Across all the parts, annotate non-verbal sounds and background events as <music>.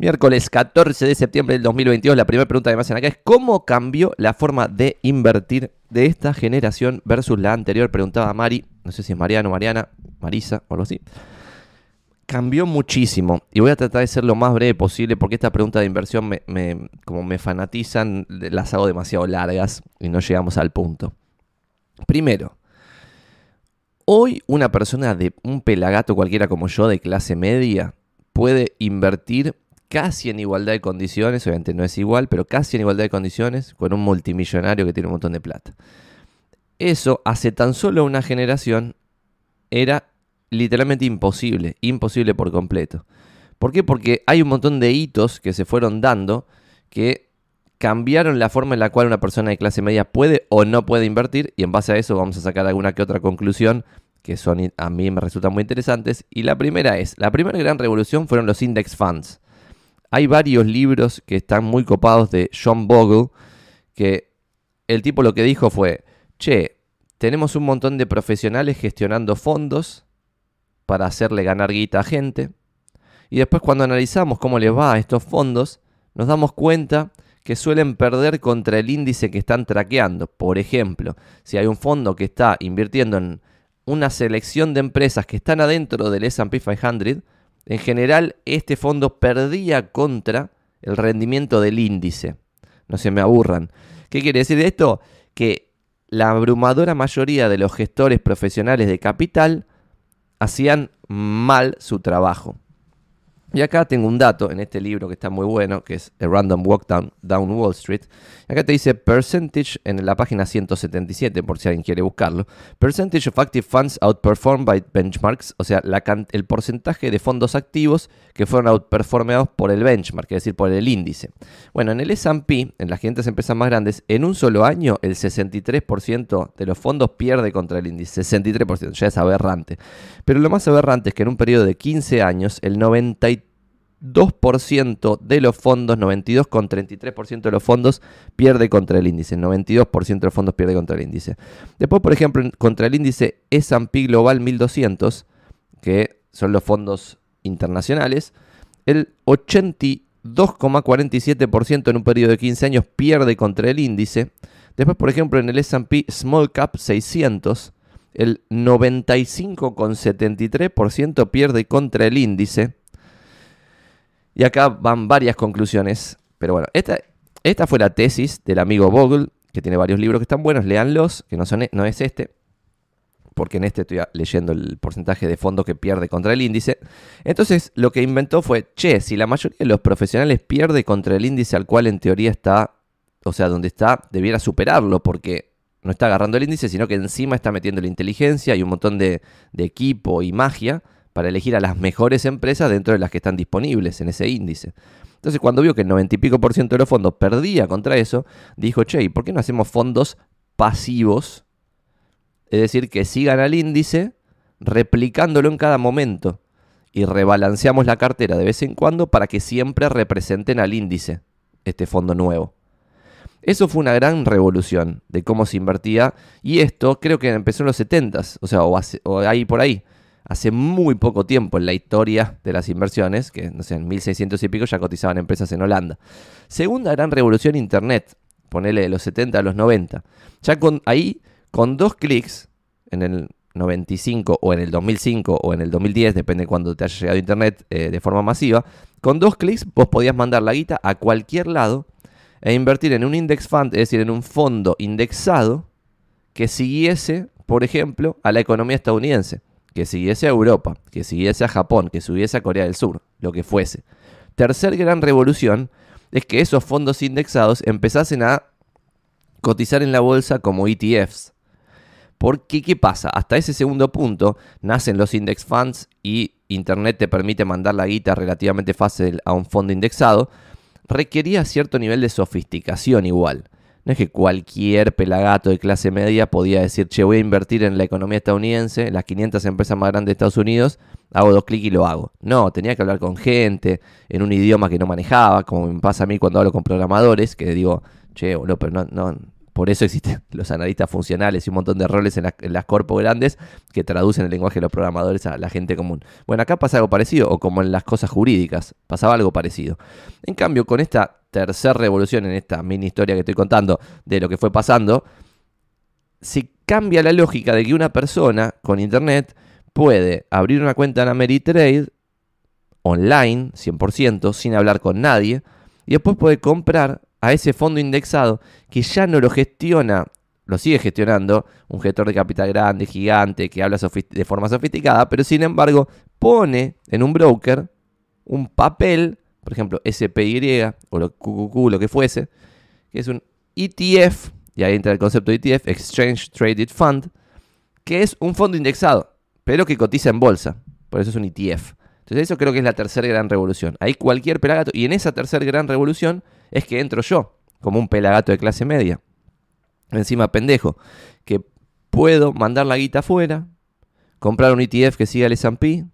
Miércoles 14 de septiembre del 2022, la primera pregunta que me hacen acá es ¿cómo cambió la forma de invertir de esta generación versus la anterior? Preguntaba Mari, no sé si es Mariano, Mariana, Marisa o algo así. Cambió muchísimo y voy a tratar de ser lo más breve posible porque esta pregunta de inversión me, como me fanatizan, las hago demasiado largas y no llegamos al punto. Primero, hoy una persona de un pelagato cualquiera como yo de clase media puede invertir casi en igualdad de condiciones, obviamente no es igual, pero casi en igualdad de condiciones con un multimillonario que tiene un montón de plata. Eso hace tan solo una generación era literalmente imposible, imposible por completo. ¿Por qué? Porque hay un montón de hitos que se fueron dando que cambiaron la forma en la cual una persona de clase media puede o no puede invertir y en base a eso vamos a sacar alguna que otra conclusión que son a mí me resultan muy interesantes. Y la primera es, la primera gran revolución fueron los index funds. Hay varios libros que están muy copados de John Bogle, que el tipo lo que dijo fue, che, tenemos un montón de profesionales gestionando fondos para hacerle ganar guita a gente. Y después cuando analizamos cómo les va a estos fondos, nos damos cuenta que suelen perder contra el índice que están traqueando. Por ejemplo, si hay un fondo que está invirtiendo en una selección de empresas que están adentro del SP 500, en general, este fondo perdía contra el rendimiento del índice. No se me aburran. ¿Qué quiere decir esto? Que la abrumadora mayoría de los gestores profesionales de capital hacían mal su trabajo. Y acá tengo un dato en este libro que está muy bueno, que es The Random Walk Down, Wall Street. Acá te dice percentage en la página 177, por si alguien quiere buscarlo. Percentage of active funds outperformed by benchmarks, o sea, el porcentaje de fondos activos que fueron outperformados por el benchmark, es decir, por el índice. Bueno, en el S&P, en las 500 empresas más grandes, en un solo año el 63% de los fondos pierde contra el índice. 63%, ya es aberrante. Pero lo más aberrante es que en un periodo de 15 años, el 93 2% de los fondos, 92,33% de los fondos pierde contra el índice, 92% de los fondos pierde contra el índice. Después, por ejemplo, contra el índice S&P Global 1200, que son los fondos internacionales, el 82,47% en un periodo de 15 años pierde contra el índice. Después, por ejemplo, en el S&P Small Cap 600, el 95,73% pierde contra el índice. Y acá van varias conclusiones. Pero bueno, esta, esta fue la tesis del amigo Bogle, que tiene varios libros que están buenos, léanlos, que no, son, no es este, porque en este estoy leyendo el porcentaje de fondos que pierde contra el índice. Entonces lo que inventó fue, che, si la mayoría de los profesionales pierde contra el índice al cual en teoría está, o sea, donde está, debiera superarlo, porque no está agarrando el índice, sino que encima está metiendo la inteligencia y un montón de equipo y magia para elegir a las mejores empresas dentro de las que están disponibles en ese índice. Entonces, cuando vio que el 90 y pico por ciento de los fondos perdía contra eso, dijo, che, ¿y por qué no hacemos fondos pasivos? Es decir, que sigan al índice replicándolo en cada momento y rebalanceamos la cartera de vez en cuando para que siempre representen al índice este fondo nuevo. Eso fue una gran revolución de cómo se invertía y esto creo que empezó en los 70s, o sea, o, o ahí por ahí hace muy poco tiempo en la historia de las inversiones, que no sé, en 1600 y pico ya cotizaban empresas en Holanda. Segunda gran revolución Internet, ponele de los 70 a los 90. Ya con, ahí, con dos clics, en el 95 o en el 2005 o en el 2010, depende de cuando te haya llegado Internet eh, de forma masiva, con dos clics vos podías mandar la guita a cualquier lado e invertir en un index fund, es decir, en un fondo indexado que siguiese, por ejemplo, a la economía estadounidense que siguiese a Europa, que siguiese a Japón, que subiese a Corea del Sur, lo que fuese. Tercer gran revolución es que esos fondos indexados empezasen a cotizar en la bolsa como ETFs. Porque, ¿qué pasa? Hasta ese segundo punto nacen los index funds y Internet te permite mandar la guita relativamente fácil a un fondo indexado. Requería cierto nivel de sofisticación igual. No es que cualquier pelagato de clase media podía decir, che, voy a invertir en la economía estadounidense, en las 500 empresas más grandes de Estados Unidos, hago dos clics y lo hago. No, tenía que hablar con gente en un idioma que no manejaba, como me pasa a mí cuando hablo con programadores, que digo, che, boludo, pero no, Por eso existen <laughs> los analistas funcionales y un montón de roles en, las corpos grandes que traducen el lenguaje de los programadores a la gente común. Bueno, acá pasa algo parecido, o como en las cosas jurídicas, pasaba algo parecido. En cambio, con esta tercera revolución, en esta mini historia que estoy contando de lo que fue pasando, se cambia la lógica de que una persona con internet puede abrir una cuenta en Ameritrade online, 100%, sin hablar con nadie, y después puede comprar a ese fondo indexado que ya no lo gestiona, lo sigue gestionando, un gestor de capital grande, gigante, que habla de forma sofisticada, pero sin embargo pone en un broker un papel, por ejemplo SPY o lo QQQ, lo que fuese, que es un ETF, y ahí entra el concepto de ETF, Exchange Traded Fund, que es un fondo indexado, pero que cotiza en bolsa, por eso es un ETF. Entonces eso creo que es la tercera gran revolución. Hay cualquier pelagato, y en esa tercera gran revolución es que entro yo, como un pelagato de clase media. Encima pendejo, que puedo mandar la guita afuera, comprar un ETF que siga el S&P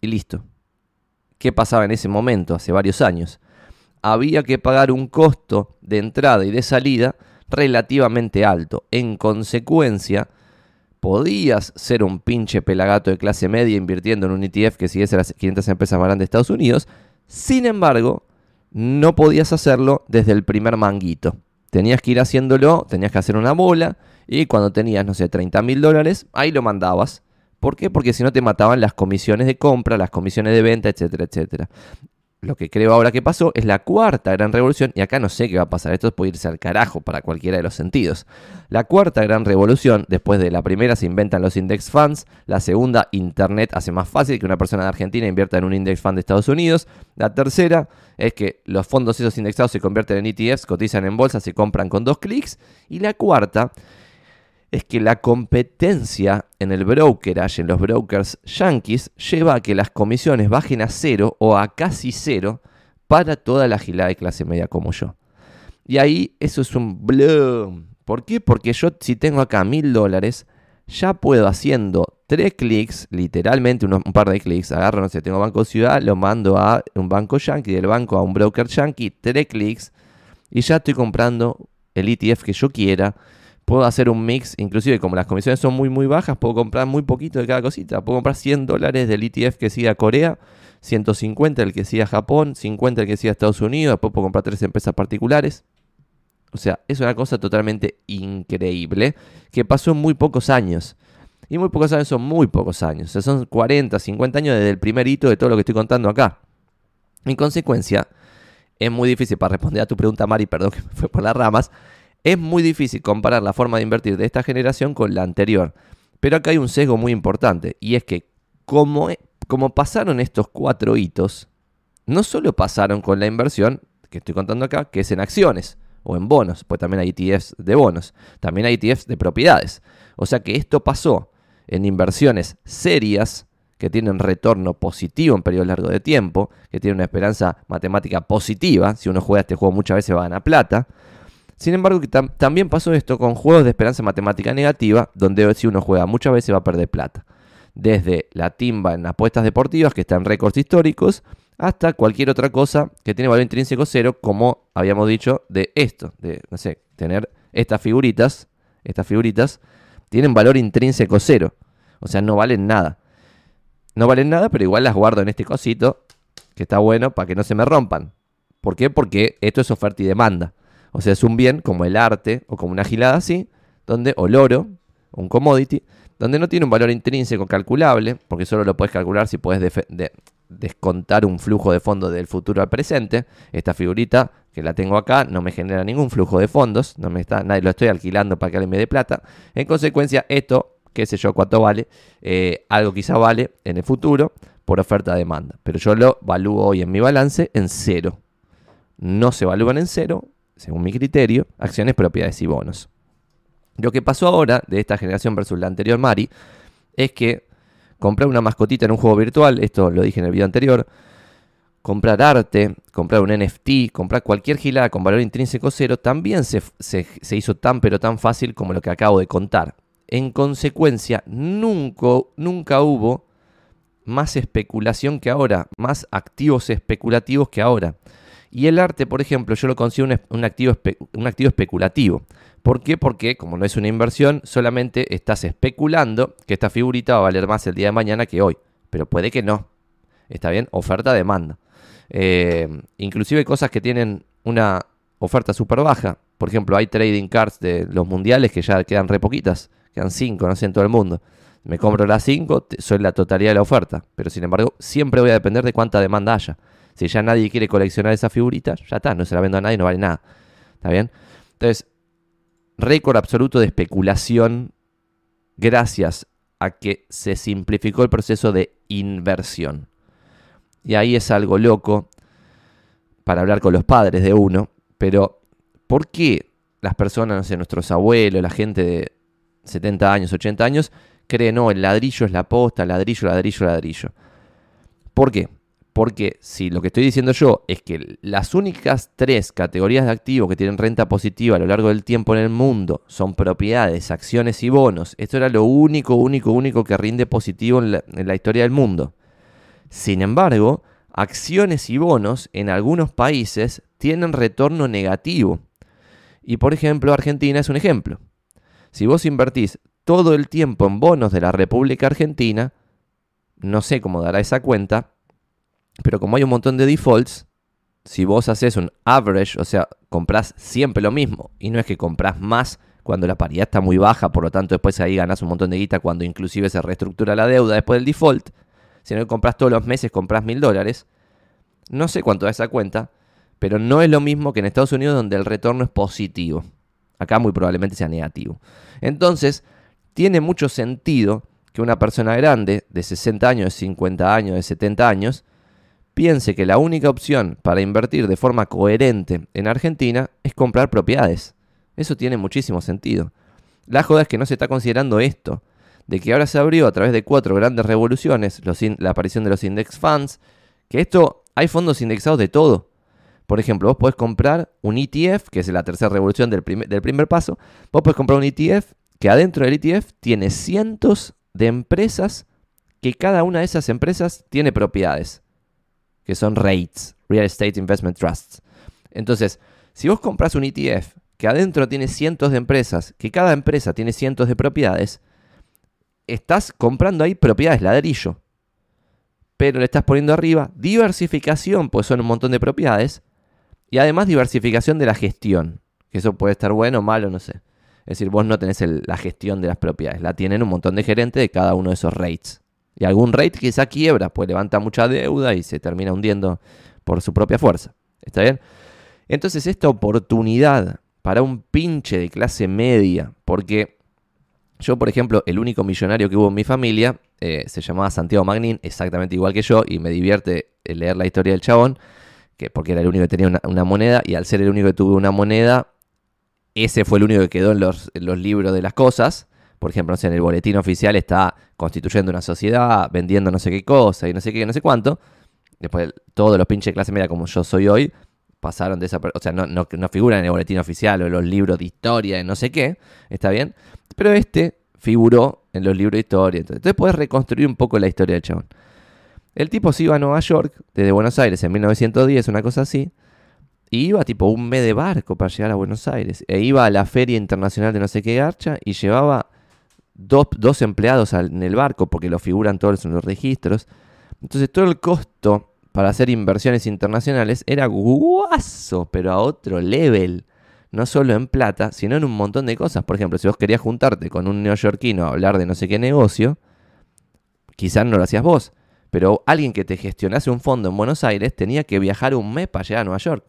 y listo. ¿Qué pasaba en ese momento, hace varios años? Había que pagar un costo de entrada y de salida relativamente alto. En consecuencia, podías ser un pinche pelagato de clase media invirtiendo en un ETF que siguiese las 500 empresas más grandes de Estados Unidos. Sin embargo, no podías hacerlo desde el primer manguito. Tenías que ir haciéndolo, tenías que hacer una bola y cuando tenías, no sé, 30 mil dólares, ahí lo mandabas. ¿Por qué? Porque si no te mataban las comisiones de compra, las comisiones de venta, etcétera, etcétera lo que creo ahora que pasó es la cuarta gran revolución, y acá no sé qué va a pasar, esto puede irse al carajo para cualquiera de los sentidos. La cuarta gran revolución, después de la primera se inventan los index funds, la segunda, Internet hace más fácil que una persona de Argentina invierta en un index fund de Estados Unidos, la tercera es que los fondos esos indexados se convierten en ETFs, cotizan en bolsa, se compran con dos clics, y la cuarta es que la competencia en el brokerage, en los brokers yankees, lleva a que las comisiones bajen a cero o a casi cero para toda la gilada de clase media como yo. Y ahí eso es un bloom. ¿Por qué? Porque yo si tengo acá mil dólares, ya puedo haciendo tres clics, literalmente un par de clics, agarro, no sé, tengo Banco Ciudad, lo mando a un banco yankee, del banco a un broker yankee, tres clics, y ya estoy comprando el ETF que yo quiera puedo hacer un mix, inclusive como las comisiones son muy muy bajas, puedo comprar muy poquito de cada cosita. Puedo comprar 100 dólares del ETF que siga Corea, 150 el que siga Japón, 50 el que siga Estados Unidos, después puedo comprar tres empresas particulares. O sea, es una cosa totalmente increíble que pasó en muy pocos años. Y muy pocos años son muy pocos años. O sea, son 40, 50 años desde el primer hito de todo lo que estoy contando acá. En consecuencia, es muy difícil para responder a tu pregunta, Mari, perdón que me fue por las ramas. Es muy difícil comparar la forma de invertir de esta generación con la anterior. Pero acá hay un sesgo muy importante y es que como, como pasaron estos cuatro hitos, no solo pasaron con la inversión que estoy contando acá, que es en acciones o en bonos, pues también hay ETFs de bonos, también hay ETFs de propiedades. O sea que esto pasó en inversiones serias que tienen retorno positivo en periodo largo de tiempo, que tienen una esperanza matemática positiva, si uno juega este juego muchas veces va a ganar plata, sin embargo, también pasó esto con juegos de esperanza matemática negativa, donde si uno juega muchas veces va a perder plata. Desde la timba en apuestas deportivas, que están en récords históricos, hasta cualquier otra cosa que tiene valor intrínseco cero, como habíamos dicho de esto, de, no sé, tener estas figuritas, estas figuritas, tienen valor intrínseco cero. O sea, no valen nada. No valen nada, pero igual las guardo en este cosito, que está bueno para que no se me rompan. ¿Por qué? Porque esto es oferta y demanda. O sea, es un bien como el arte o como una gilada así, donde, o el oro, un commodity, donde no tiene un valor intrínseco calculable, porque solo lo puedes calcular si puedes descontar un flujo de fondos del futuro al presente. Esta figurita que la tengo acá no me genera ningún flujo de fondos, no me está, nadie lo estoy alquilando para que alguien me dé plata. En consecuencia, esto, qué sé yo cuánto vale, eh, algo quizá vale en el futuro por oferta-demanda. Pero yo lo valúo hoy en mi balance en cero. No se evalúan en cero, según mi criterio, acciones, propiedades y bonos. Lo que pasó ahora de esta generación versus la anterior Mari es que comprar una mascotita en un juego virtual, esto lo dije en el video anterior, comprar arte, comprar un NFT, comprar cualquier gilada con valor intrínseco cero, también se, se, hizo tan pero tan fácil como lo que acabo de contar. En consecuencia, nunca, nunca hubo más especulación que ahora, más activos especulativos que ahora. Y el arte, por ejemplo, yo lo considero un, activo, un activo especulativo. ¿Por qué? Porque como no es una inversión, solamente estás especulando que esta figurita va a valer más el día de mañana que hoy. Pero puede que no. ¿Está bien? Oferta-demanda. Eh, inclusive cosas que tienen una oferta súper baja. Por ejemplo, hay trading cards de los mundiales que ya quedan re poquitas. Quedan 5, no sé, en todo el mundo. Me compro las 5, soy la totalidad de la oferta. Pero sin embargo, siempre voy a depender de cuánta demanda haya. Si ya nadie quiere coleccionar esa figurita, ya está, no se la vendo a nadie, no vale nada. ¿Está bien? Entonces, récord absoluto de especulación gracias a que se simplificó el proceso de inversión. Y ahí es algo loco para hablar con los padres de uno, pero ¿por qué las personas, no sé, nuestros abuelos, la gente de 70 años, 80 años, creen, no, el ladrillo es la posta, ladrillo, ladrillo, ladrillo? ¿Por qué? Porque si lo que estoy diciendo yo es que las únicas tres categorías de activos que tienen renta positiva a lo largo del tiempo en el mundo son propiedades, acciones y bonos, esto era lo único, único, único que rinde positivo en la, historia del mundo. Sin embargo, acciones y bonos en algunos países tienen retorno negativo. Y por ejemplo, Argentina es un ejemplo. Si vos invertís todo el tiempo en bonos de la República Argentina, no sé cómo dará esa cuenta, pero como hay un montón de defaults, si vos haces un average, o sea, compras siempre lo mismo, y no es que compras más cuando la paridad está muy baja, por lo tanto después ahí ganas un montón de guita cuando inclusive se reestructura la deuda después del default, sino que compras todos los meses, compras mil dólares, no sé cuánto da esa cuenta, pero no es lo mismo que en Estados Unidos donde el retorno es positivo. Acá muy probablemente sea negativo. Entonces, tiene mucho sentido que una persona grande de 60 años, de 50 años, de 70 años, piense que la única opción para invertir de forma coherente en Argentina es comprar propiedades. Eso tiene muchísimo sentido. La joda es que no se está considerando esto, de que ahora se abrió a través de cuatro grandes revoluciones, la aparición de los index funds, que esto hay fondos indexados de todo. Por ejemplo, vos podés comprar un ETF, que es la tercera revolución del primer, del primer paso, vos podés comprar un ETF que adentro del ETF tiene cientos de empresas que cada una de esas empresas tiene propiedades que son REITs, Real Estate Investment Trusts. Entonces, si vos compras un ETF que adentro tiene cientos de empresas, que cada empresa tiene cientos de propiedades, estás comprando ahí propiedades ladrillo. Pero le estás poniendo arriba diversificación, pues son un montón de propiedades, y además diversificación de la gestión, que eso puede estar bueno malo, no sé. Es decir, vos no tenés la gestión de las propiedades, la tienen un montón de gerentes de cada uno de esos REITs. Y algún rate quizá quiebra, pues levanta mucha deuda y se termina hundiendo por su propia fuerza. ¿Está bien? Entonces esta oportunidad para un pinche de clase media, porque yo, por ejemplo, el único millonario que hubo en mi familia eh, se llamaba Santiago Magnin, exactamente igual que yo, y me divierte leer la historia del chabón, que porque era el único que tenía una, moneda, y al ser el único que tuvo una moneda, ese fue el único que quedó en los libros de las cosas por ejemplo, en el boletín oficial está constituyendo una sociedad, vendiendo no sé qué cosa y no sé qué, no sé cuánto. Después todos los pinches de clase media como yo soy hoy pasaron de esa... O sea, no, no, figuran en el boletín oficial o en los libros de historia y no sé qué, ¿está bien? Pero este figuró en los libros de historia. Entonces puedes reconstruir un poco la historia del chabón. El tipo se iba a Nueva York desde Buenos Aires en 1910, una cosa así. Y iba tipo un mes de barco para llegar a Buenos Aires. E iba a la Feria Internacional de no sé qué garcha y llevaba dos, empleados en el barco porque lo figuran todos en los registros. Entonces todo el costo para hacer inversiones internacionales era guaso, pero a otro level. No solo en plata, sino en un montón de cosas. Por ejemplo, si vos querías juntarte con un neoyorquino a hablar de no sé qué negocio, quizás no lo hacías vos. Pero alguien que te gestionase un fondo en Buenos Aires tenía que viajar un mes para llegar a Nueva York.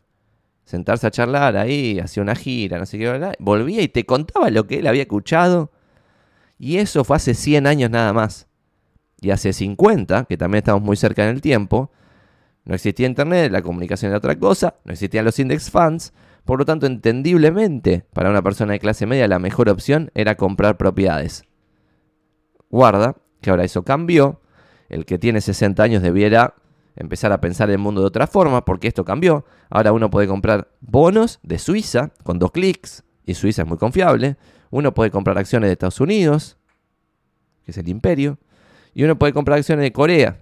Sentarse a charlar ahí, hacía una gira, no sé qué, volvía y te contaba lo que él había escuchado y eso fue hace 100 años nada más. Y hace 50, que también estamos muy cerca en el tiempo, no existía Internet, la comunicación era otra cosa, no existían los index funds, por lo tanto, entendiblemente, para una persona de clase media la mejor opción era comprar propiedades. Guarda, que ahora eso cambió, el que tiene 60 años debiera empezar a pensar el mundo de otra forma, porque esto cambió. Ahora uno puede comprar bonos de Suiza con dos clics, y Suiza es muy confiable. Uno puede comprar acciones de Estados Unidos, que es el imperio, y uno puede comprar acciones de Corea,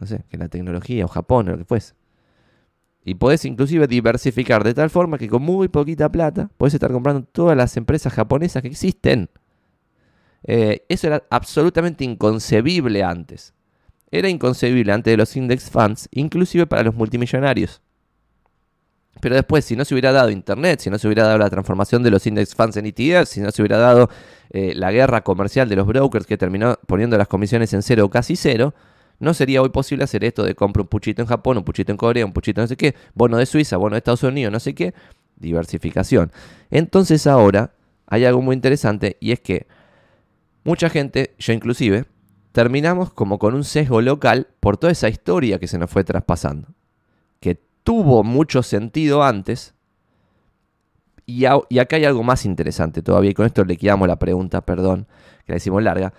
no sé, que es la tecnología, o Japón, o lo que fuese. Y podés inclusive diversificar de tal forma que con muy poquita plata podés estar comprando todas las empresas japonesas que existen. Eh, eso era absolutamente inconcebible antes. Era inconcebible antes de los index funds, inclusive para los multimillonarios. Pero después, si no se hubiera dado Internet, si no se hubiera dado la transformación de los index funds en ETF, si no se hubiera dado eh, la guerra comercial de los brokers que terminó poniendo las comisiones en cero o casi cero, no sería hoy posible hacer esto de comprar un puchito en Japón, un puchito en Corea, un puchito no sé qué, bono de Suiza, bono de Estados Unidos, no sé qué, diversificación. Entonces ahora hay algo muy interesante y es que mucha gente, yo inclusive, terminamos como con un sesgo local por toda esa historia que se nos fue traspasando, que tuvo mucho sentido antes. Y, acá hay algo más interesante todavía, y con esto le quedamos la pregunta, perdón, que la hicimos larga,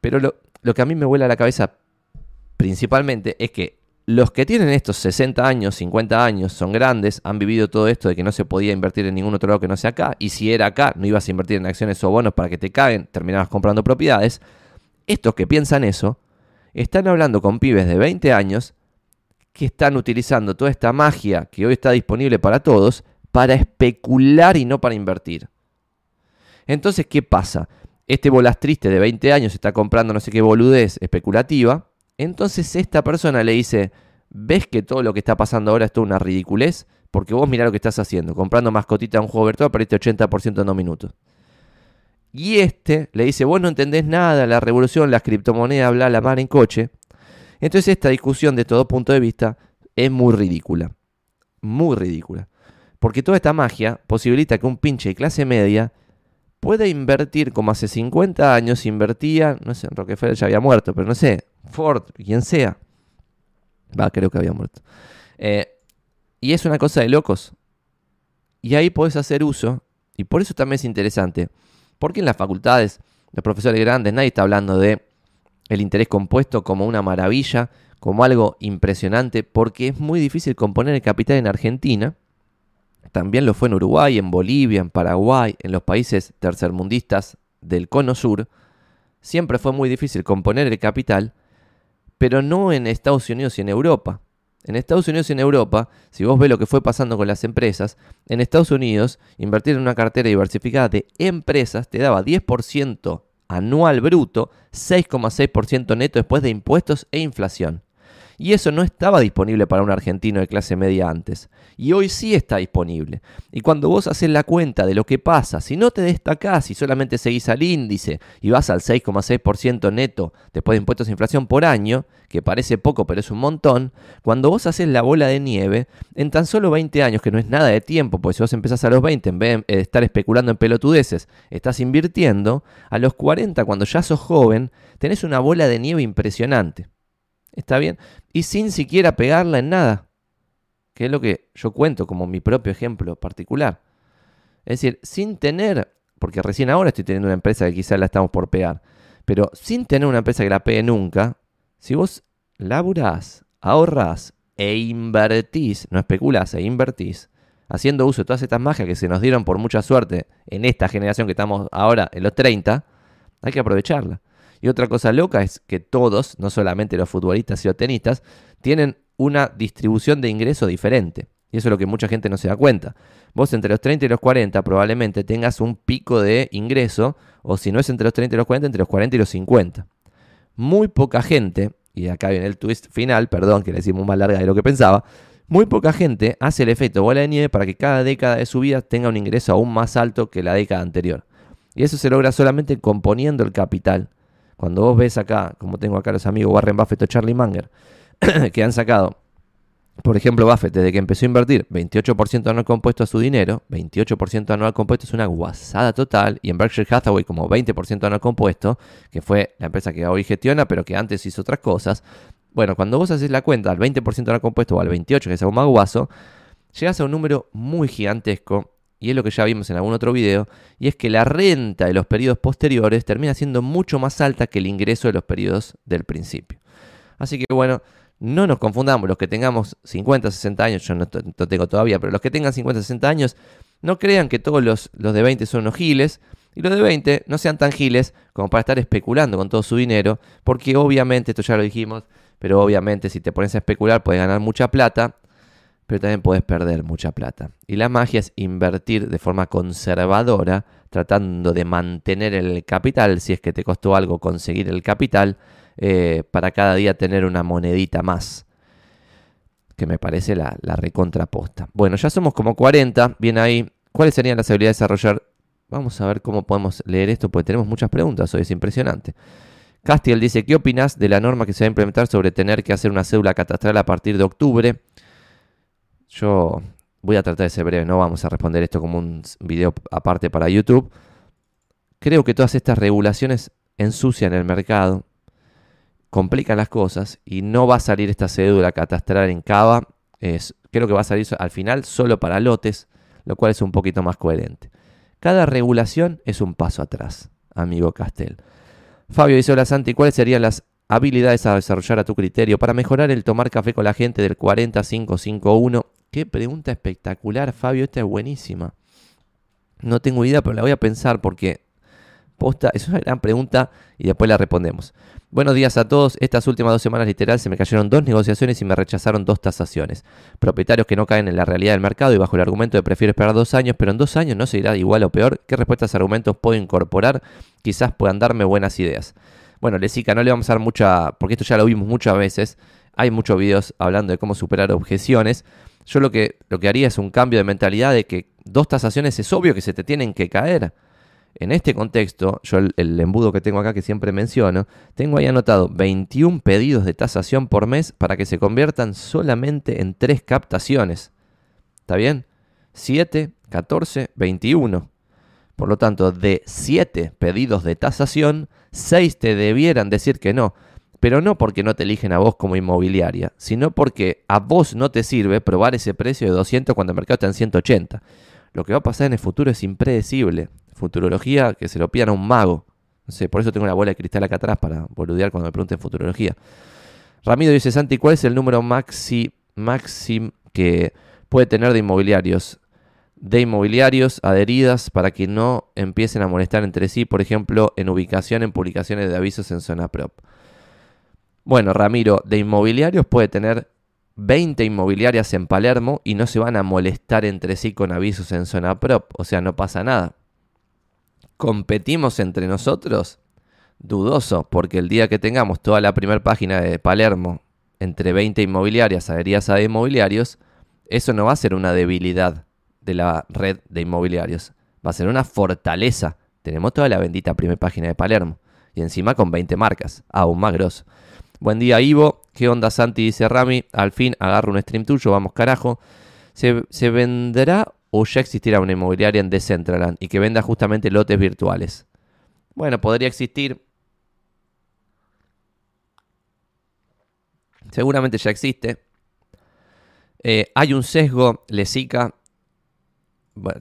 pero lo, lo que a mí me vuela a la cabeza principalmente es que los que tienen estos 60 años, 50 años, son grandes, han vivido todo esto de que no se podía invertir en ningún otro lado que no sea acá, y si era acá, no ibas a invertir en acciones o bonos para que te caguen, terminabas comprando propiedades. Estos que piensan eso, están hablando con pibes de 20 años que están utilizando toda esta magia que hoy está disponible para todos para especular y no para invertir. Entonces, ¿qué pasa? Este bolas triste de 20 años está comprando no sé qué boludez especulativa entonces esta persona le dice, ¿ves que todo lo que está pasando ahora es toda una ridiculez? Porque vos mirá lo que estás haciendo, comprando mascotita a un juego virtual perdiste 80% en dos minutos. Y este le dice, vos no entendés nada, la revolución, las criptomonedas, bla, la mar en coche. Entonces esta discusión de todo punto de vista es muy ridícula. Muy ridícula. Porque toda esta magia posibilita que un pinche de clase media pueda invertir como hace 50 años invertía, no sé, Rockefeller ya había muerto, pero no sé, Ford, quien sea. Va, creo que había muerto. Eh, y es una cosa de locos. Y ahí podés hacer uso, y por eso también es interesante, porque en las facultades, los profesores grandes, nadie está hablando de el interés compuesto como una maravilla, como algo impresionante, porque es muy difícil componer el capital en Argentina. También lo fue en Uruguay, en Bolivia, en Paraguay, en los países tercermundistas del cono sur. Siempre fue muy difícil componer el capital pero no en Estados Unidos y en Europa. En Estados Unidos y en Europa, si vos ves lo que fue pasando con las empresas, en Estados Unidos invertir en una cartera diversificada de empresas te daba 10% anual bruto, 6,6% neto después de impuestos e inflación. Y eso no estaba disponible para un argentino de clase media antes. Y hoy sí está disponible. Y cuando vos haces la cuenta de lo que pasa, si no te destacás y solamente seguís al índice y vas al 6,6% neto después de impuestos e inflación por año, que parece poco pero es un montón, cuando vos haces la bola de nieve, en tan solo 20 años, que no es nada de tiempo, porque si vos empezás a los 20, en vez de estar especulando en pelotudeces, estás invirtiendo, a los 40, cuando ya sos joven, tenés una bola de nieve impresionante. ¿Está bien? Y sin siquiera pegarla en nada. Que es lo que yo cuento como mi propio ejemplo particular. Es decir, sin tener, porque recién ahora estoy teniendo una empresa que quizás la estamos por pegar, pero sin tener una empresa que la pegue nunca, si vos laburás, ahorrás e invertís, no especulás, e invertís, haciendo uso de todas estas magias que se nos dieron por mucha suerte en esta generación que estamos ahora, en los 30, hay que aprovecharla. Y otra cosa loca es que todos, no solamente los futbolistas y los tenistas, tienen una distribución de ingreso diferente. Y eso es lo que mucha gente no se da cuenta. Vos entre los 30 y los 40 probablemente tengas un pico de ingreso, o si no es entre los 30 y los 40, entre los 40 y los 50. Muy poca gente, y acá viene el twist final, perdón que le decimos más larga de lo que pensaba, muy poca gente hace el efecto bola de nieve para que cada década de su vida tenga un ingreso aún más alto que la década anterior. Y eso se logra solamente componiendo el capital cuando vos ves acá, como tengo acá los amigos Warren Buffett o Charlie Munger, <clears throat> que han sacado, por ejemplo, Buffett, desde que empezó a invertir 28% anual compuesto a su dinero, 28% anual compuesto es una guasada total, y en Berkshire Hathaway como 20% anual compuesto, que fue la empresa que hoy gestiona, pero que antes hizo otras cosas. Bueno, cuando vos haces la cuenta al 20% anual compuesto o al 28%, que es más guaso, llegas a un número muy gigantesco y es lo que ya vimos en algún otro video, y es que la renta de los periodos posteriores termina siendo mucho más alta que el ingreso de los periodos del principio. Así que bueno, no nos confundamos, los que tengamos 50, 60 años, yo no, tengo todavía, pero los que tengan 50, 60 años, no crean que todos los, los de 20 son unos giles, y los de 20 no sean tan giles como para estar especulando con todo su dinero, porque obviamente, esto ya lo dijimos, pero obviamente si te pones a especular puedes ganar mucha plata, pero también puedes perder mucha plata. Y la magia es invertir de forma conservadora, tratando de mantener el capital, si es que te costó algo conseguir el capital, eh, para cada día tener una monedita más. Que me parece la, la recontraposta. Bueno, ya somos como 40. Bien ahí. ¿Cuáles serían las habilidades de desarrollar? Vamos a ver cómo podemos leer esto, porque tenemos muchas preguntas. Hoy es impresionante. Castiel dice, ¿qué opinas de la norma que se va a implementar sobre tener que hacer una cédula catastral a partir de octubre? Yo voy a tratar de ser breve, no vamos a responder esto como un video aparte para YouTube. Creo que todas estas regulaciones ensucian el mercado, complican las cosas y no va a salir esta cédula catastral en Cava. Es, creo que va a salir al final solo para lotes, lo cual es un poquito más coherente. Cada regulación es un paso atrás, amigo Castel. Fabio dice, hola Santi, ¿cuáles serían las habilidades a desarrollar a tu criterio para mejorar el tomar café con la gente del 40551? Qué pregunta espectacular, Fabio, esta es buenísima. No tengo idea, pero la voy a pensar porque posta, es una gran pregunta y después la respondemos. Buenos días a todos. Estas últimas dos semanas literal se me cayeron dos negociaciones y me rechazaron dos tasaciones. Propietarios que no caen en la realidad del mercado y bajo el argumento de prefiero esperar dos años, pero en dos años no se irá igual o peor. ¿Qué respuestas argumentos puedo incorporar? Quizás puedan darme buenas ideas. Bueno, Lesica, no le vamos a dar mucha, porque esto ya lo vimos muchas veces. Hay muchos videos hablando de cómo superar objeciones. Yo lo que, lo que haría es un cambio de mentalidad de que dos tasaciones es obvio que se te tienen que caer. En este contexto, yo el, embudo que tengo acá que siempre menciono, tengo ahí anotado 21 pedidos de tasación por mes para que se conviertan solamente en 3 captaciones. ¿Está bien? 7, 14, 21. Por lo tanto, de 7 pedidos de tasación, 6 te debieran decir que no. Pero no porque no te eligen a vos como inmobiliaria, sino porque a vos no te sirve probar ese precio de 200 cuando el mercado está en 180. Lo que va a pasar en el futuro es impredecible futurología que se lo pidan a un mago. Por eso tengo una bola de cristal acá atrás para boludear cuando me pregunten futurología. Ramiro dice, Santi, ¿cuál es el número maxi, que puede tener de inmobiliarios? De inmobiliarios adheridas para que no empiecen a molestar entre sí, por ejemplo, en ubicación en publicaciones de avisos en zona prop. Bueno, Ramiro, de inmobiliarios puede tener 20 inmobiliarias en Palermo y no se van a molestar entre sí con avisos en zona prop. O sea, no pasa nada competimos entre nosotros? Dudoso, porque el día que tengamos toda la primera página de Palermo entre 20 inmobiliarias adheridas a inmobiliarios, eso no va a ser una debilidad de la red de inmobiliarios, va a ser una fortaleza. Tenemos toda la bendita primera página de Palermo y encima con 20 marcas, aún más grosso. Buen día Ivo, ¿qué onda Santi? Dice Rami, al fin agarro un stream tuyo, vamos carajo. ¿Se, ¿Se venderá o ya existirá una inmobiliaria en Decentraland y que venda justamente lotes virtuales. Bueno, podría existir. Seguramente ya existe. Eh, hay un sesgo, Lesica.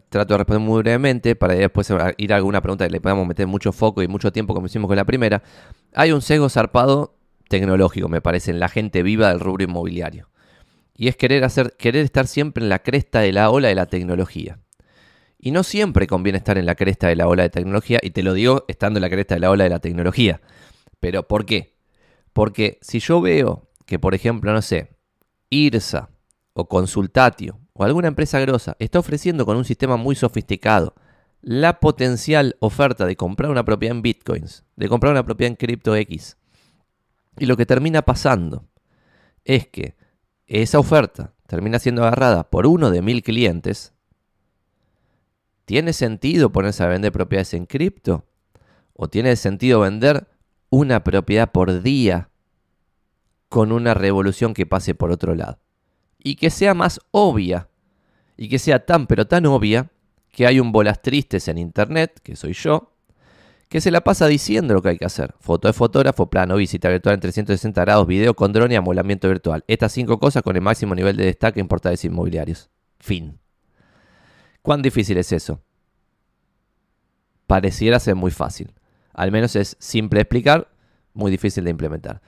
trato de responder muy brevemente para después ir a alguna pregunta que le podamos meter mucho foco y mucho tiempo como hicimos con la primera. Hay un sesgo zarpado tecnológico, me parece, en la gente viva del rubro inmobiliario y es querer, hacer, querer estar siempre en la cresta de la ola de la tecnología. Y no siempre conviene estar en la cresta de la ola de tecnología, y te lo digo estando en la cresta de la ola de la tecnología. Pero ¿por qué? Porque si yo veo que, por ejemplo, no sé, IRSA o Consultatio o alguna empresa grosa está ofreciendo con un sistema muy sofisticado la potencial oferta de comprar una propiedad en bitcoins, de comprar una propiedad en cripto X, y lo que termina pasando es que esa oferta termina siendo agarrada por uno de mil clientes, ¿tiene sentido ponerse a vender propiedades en cripto? ¿O tiene sentido vender una propiedad por día con una revolución que pase por otro lado? Y que sea más obvia, y que sea tan pero tan obvia, que hay un bolas tristes en internet, que soy yo, que se la pasa diciendo lo que hay que hacer. Foto de fotógrafo, plano, visita virtual en 360 grados, video con drone y amolamiento virtual. Estas cinco cosas con el máximo nivel de destaque en portales inmobiliarios. Fin. ¿Cuán difícil es eso? Pareciera ser muy fácil. Al menos es simple de explicar, muy difícil de implementar.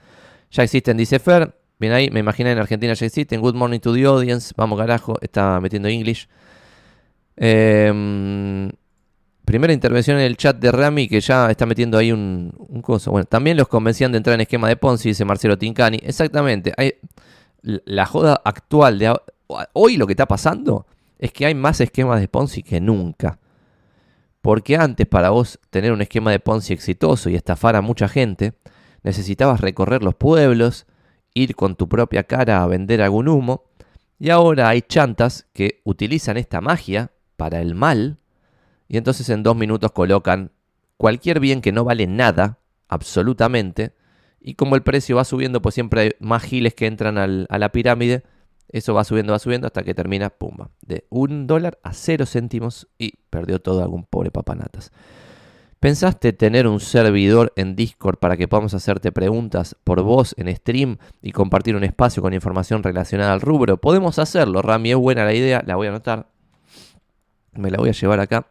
Ya existen, dice Fer. Bien ahí, me imagino en Argentina ya existen. Good morning to the audience. Vamos carajo, está metiendo English. Eh, Primera intervención en el chat de Rami que ya está metiendo ahí un, un coso. Bueno, también los convencían de entrar en esquema de Ponzi, dice Marcelo Tincani. Exactamente. La joda actual de hoy lo que está pasando es que hay más esquemas de Ponzi que nunca. Porque antes para vos tener un esquema de Ponzi exitoso y estafar a mucha gente, necesitabas recorrer los pueblos, ir con tu propia cara a vender algún humo, y ahora hay chantas que utilizan esta magia para el mal, y entonces en dos minutos colocan cualquier bien que no vale nada, absolutamente, y como el precio va subiendo, pues siempre hay más giles que entran a la pirámide, eso va subiendo, va subiendo hasta que termina, pumba, de un dólar a cero céntimos y perdió todo algún pobre papanatas. ¿Pensaste tener un servidor en Discord para que podamos hacerte preguntas por voz en stream y compartir un espacio con información relacionada al rubro? Podemos hacerlo, Rami, es buena la idea, la voy a anotar. Me la voy a llevar acá.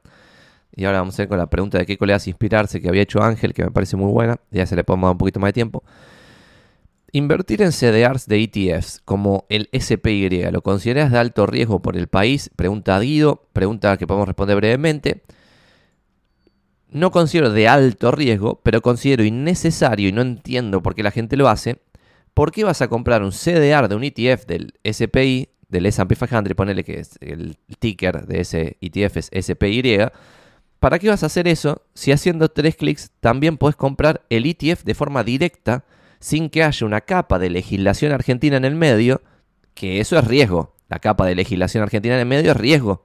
Y ahora vamos a ir con la pregunta de qué colegas inspirarse que había hecho Ángel, que me parece muy buena. Ya se le podemos dar un poquito más de tiempo. Invertir en CDRs de ETFs como el SPY, ¿lo consideras de alto riesgo por el país? Pregunta Guido, pregunta que podemos responder brevemente. No considero de alto riesgo, pero considero innecesario y no entiendo por qué la gente lo hace. ¿Por qué vas a comprar un CDR de un ETF del SPY, del S&P 500, ponele que es el ticker de ese ETF es SPY? ¿Para qué vas a hacer eso si haciendo tres clics también puedes comprar el ETF de forma directa? sin que haya una capa de legislación argentina en el medio, que eso es riesgo. La capa de legislación argentina en el medio es riesgo.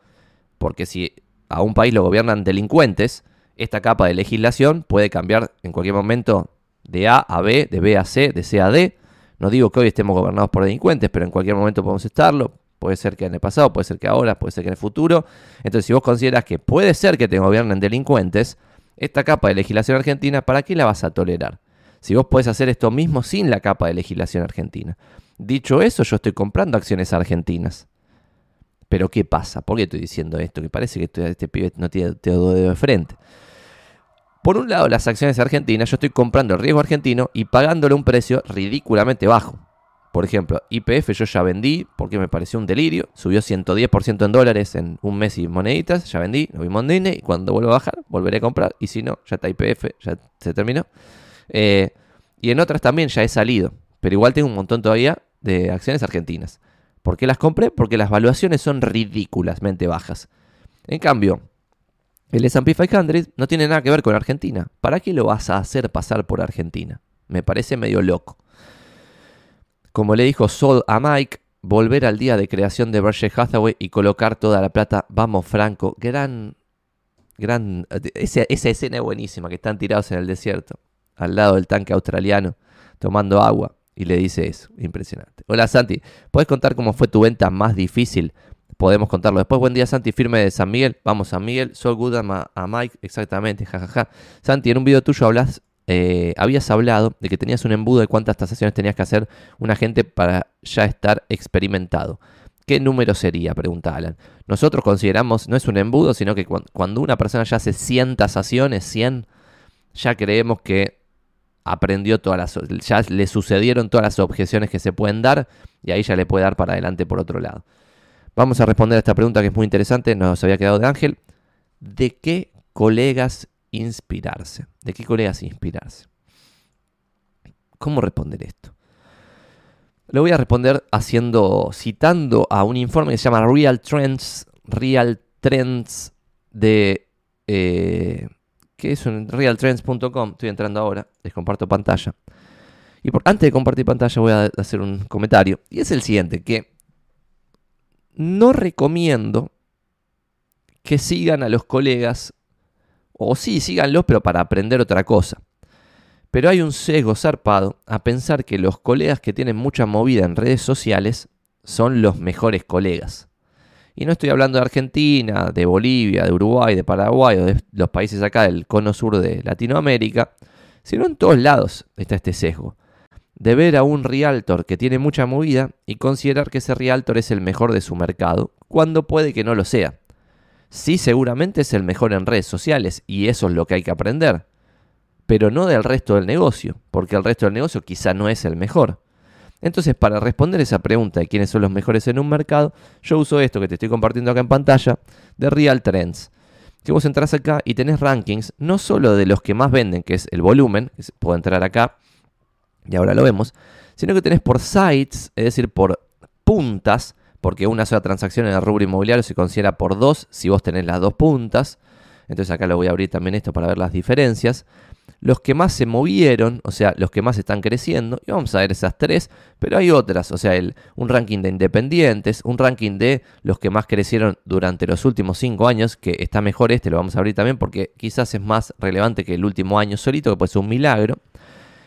Porque si a un país lo gobiernan delincuentes, esta capa de legislación puede cambiar en cualquier momento de A a B, de B a C, de C a D. No digo que hoy estemos gobernados por delincuentes, pero en cualquier momento podemos estarlo. Puede ser que en el pasado, puede ser que ahora, puede ser que en el futuro. Entonces, si vos consideras que puede ser que te gobiernen delincuentes, esta capa de legislación argentina, ¿para qué la vas a tolerar? Si vos podés hacer esto mismo sin la capa de legislación argentina. Dicho eso, yo estoy comprando acciones argentinas. Pero ¿qué pasa? ¿Por qué estoy diciendo esto? Que parece que este pibe no tiene todo dedo de frente. Por un lado, las acciones argentinas, yo estoy comprando el riesgo argentino y pagándole un precio ridículamente bajo. Por ejemplo, IPF yo ya vendí porque me pareció un delirio. Subió 110% en dólares en un mes y moneditas. Ya vendí, lo vimos en Y cuando vuelva a bajar, volveré a comprar. Y si no, ya está IPF, ya se terminó. Eh, y en otras también ya he salido, pero igual tengo un montón todavía de acciones argentinas. ¿Por qué las compré? Porque las valuaciones son ridículamente bajas. En cambio, el S&P 500 no tiene nada que ver con Argentina. ¿Para qué lo vas a hacer pasar por Argentina? Me parece medio loco. Como le dijo Sol a Mike, volver al día de creación de Berkshire Hathaway y colocar toda la plata, vamos Franco, gran, gran, esa, esa escena es buenísima, que están tirados en el desierto al lado del tanque australiano tomando agua y le dice eso. Impresionante. Hola Santi, ¿puedes contar cómo fue tu venta más difícil? Podemos contarlo después. Buen día Santi, firme de San Miguel. Vamos San Miguel, Sol Goodham a, Mike, exactamente, jajaja. Santi, en un video tuyo hablas, eh, habías hablado de que tenías un embudo de cuántas tasaciones tenías que hacer un agente para ya estar experimentado. ¿Qué número sería? Pregunta Alan. Nosotros consideramos, no es un embudo, sino que cuando una persona ya hace 100 tasaciones, 100, ya creemos que aprendió todas las, ya le sucedieron todas las objeciones que se pueden dar y ahí ya le puede dar para adelante por otro lado. Vamos a responder a esta pregunta que es muy interesante, nos había quedado de Ángel. ¿De qué colegas inspirarse? ¿De qué colegas inspirarse? ¿Cómo responder esto? Lo voy a responder haciendo, citando a un informe que se llama Real Trends, Real Trends de eh, que es en realtrends.com. Estoy entrando ahora, les comparto pantalla. Y por, antes de compartir pantalla voy a hacer un comentario. Y es el siguiente, que no recomiendo que sigan a los colegas, o sí, síganlos, pero para aprender otra cosa. Pero hay un sesgo zarpado a pensar que los colegas que tienen mucha movida en redes sociales son los mejores colegas. Y no estoy hablando de Argentina, de Bolivia, de Uruguay, de Paraguay o de los países acá del cono sur de Latinoamérica, sino en todos lados está este sesgo. De ver a un realtor que tiene mucha movida y considerar que ese realtor es el mejor de su mercado, cuando puede que no lo sea. Sí, seguramente es el mejor en redes sociales y eso es lo que hay que aprender, pero no del resto del negocio, porque el resto del negocio quizá no es el mejor. Entonces, para responder esa pregunta de quiénes son los mejores en un mercado, yo uso esto que te estoy compartiendo acá en pantalla de Real Trends. Que vos entras acá y tenés rankings no solo de los que más venden, que es el volumen, puedo entrar acá y ahora lo vemos, sino que tenés por sites, es decir, por puntas, porque una sola transacción en el rubro inmobiliario se considera por dos si vos tenés las dos puntas. Entonces acá lo voy a abrir también esto para ver las diferencias. Los que más se movieron, o sea, los que más están creciendo, y vamos a ver esas tres, pero hay otras, o sea, el, un ranking de independientes, un ranking de los que más crecieron durante los últimos cinco años, que está mejor este, lo vamos a abrir también porque quizás es más relevante que el último año solito, que puede ser un milagro.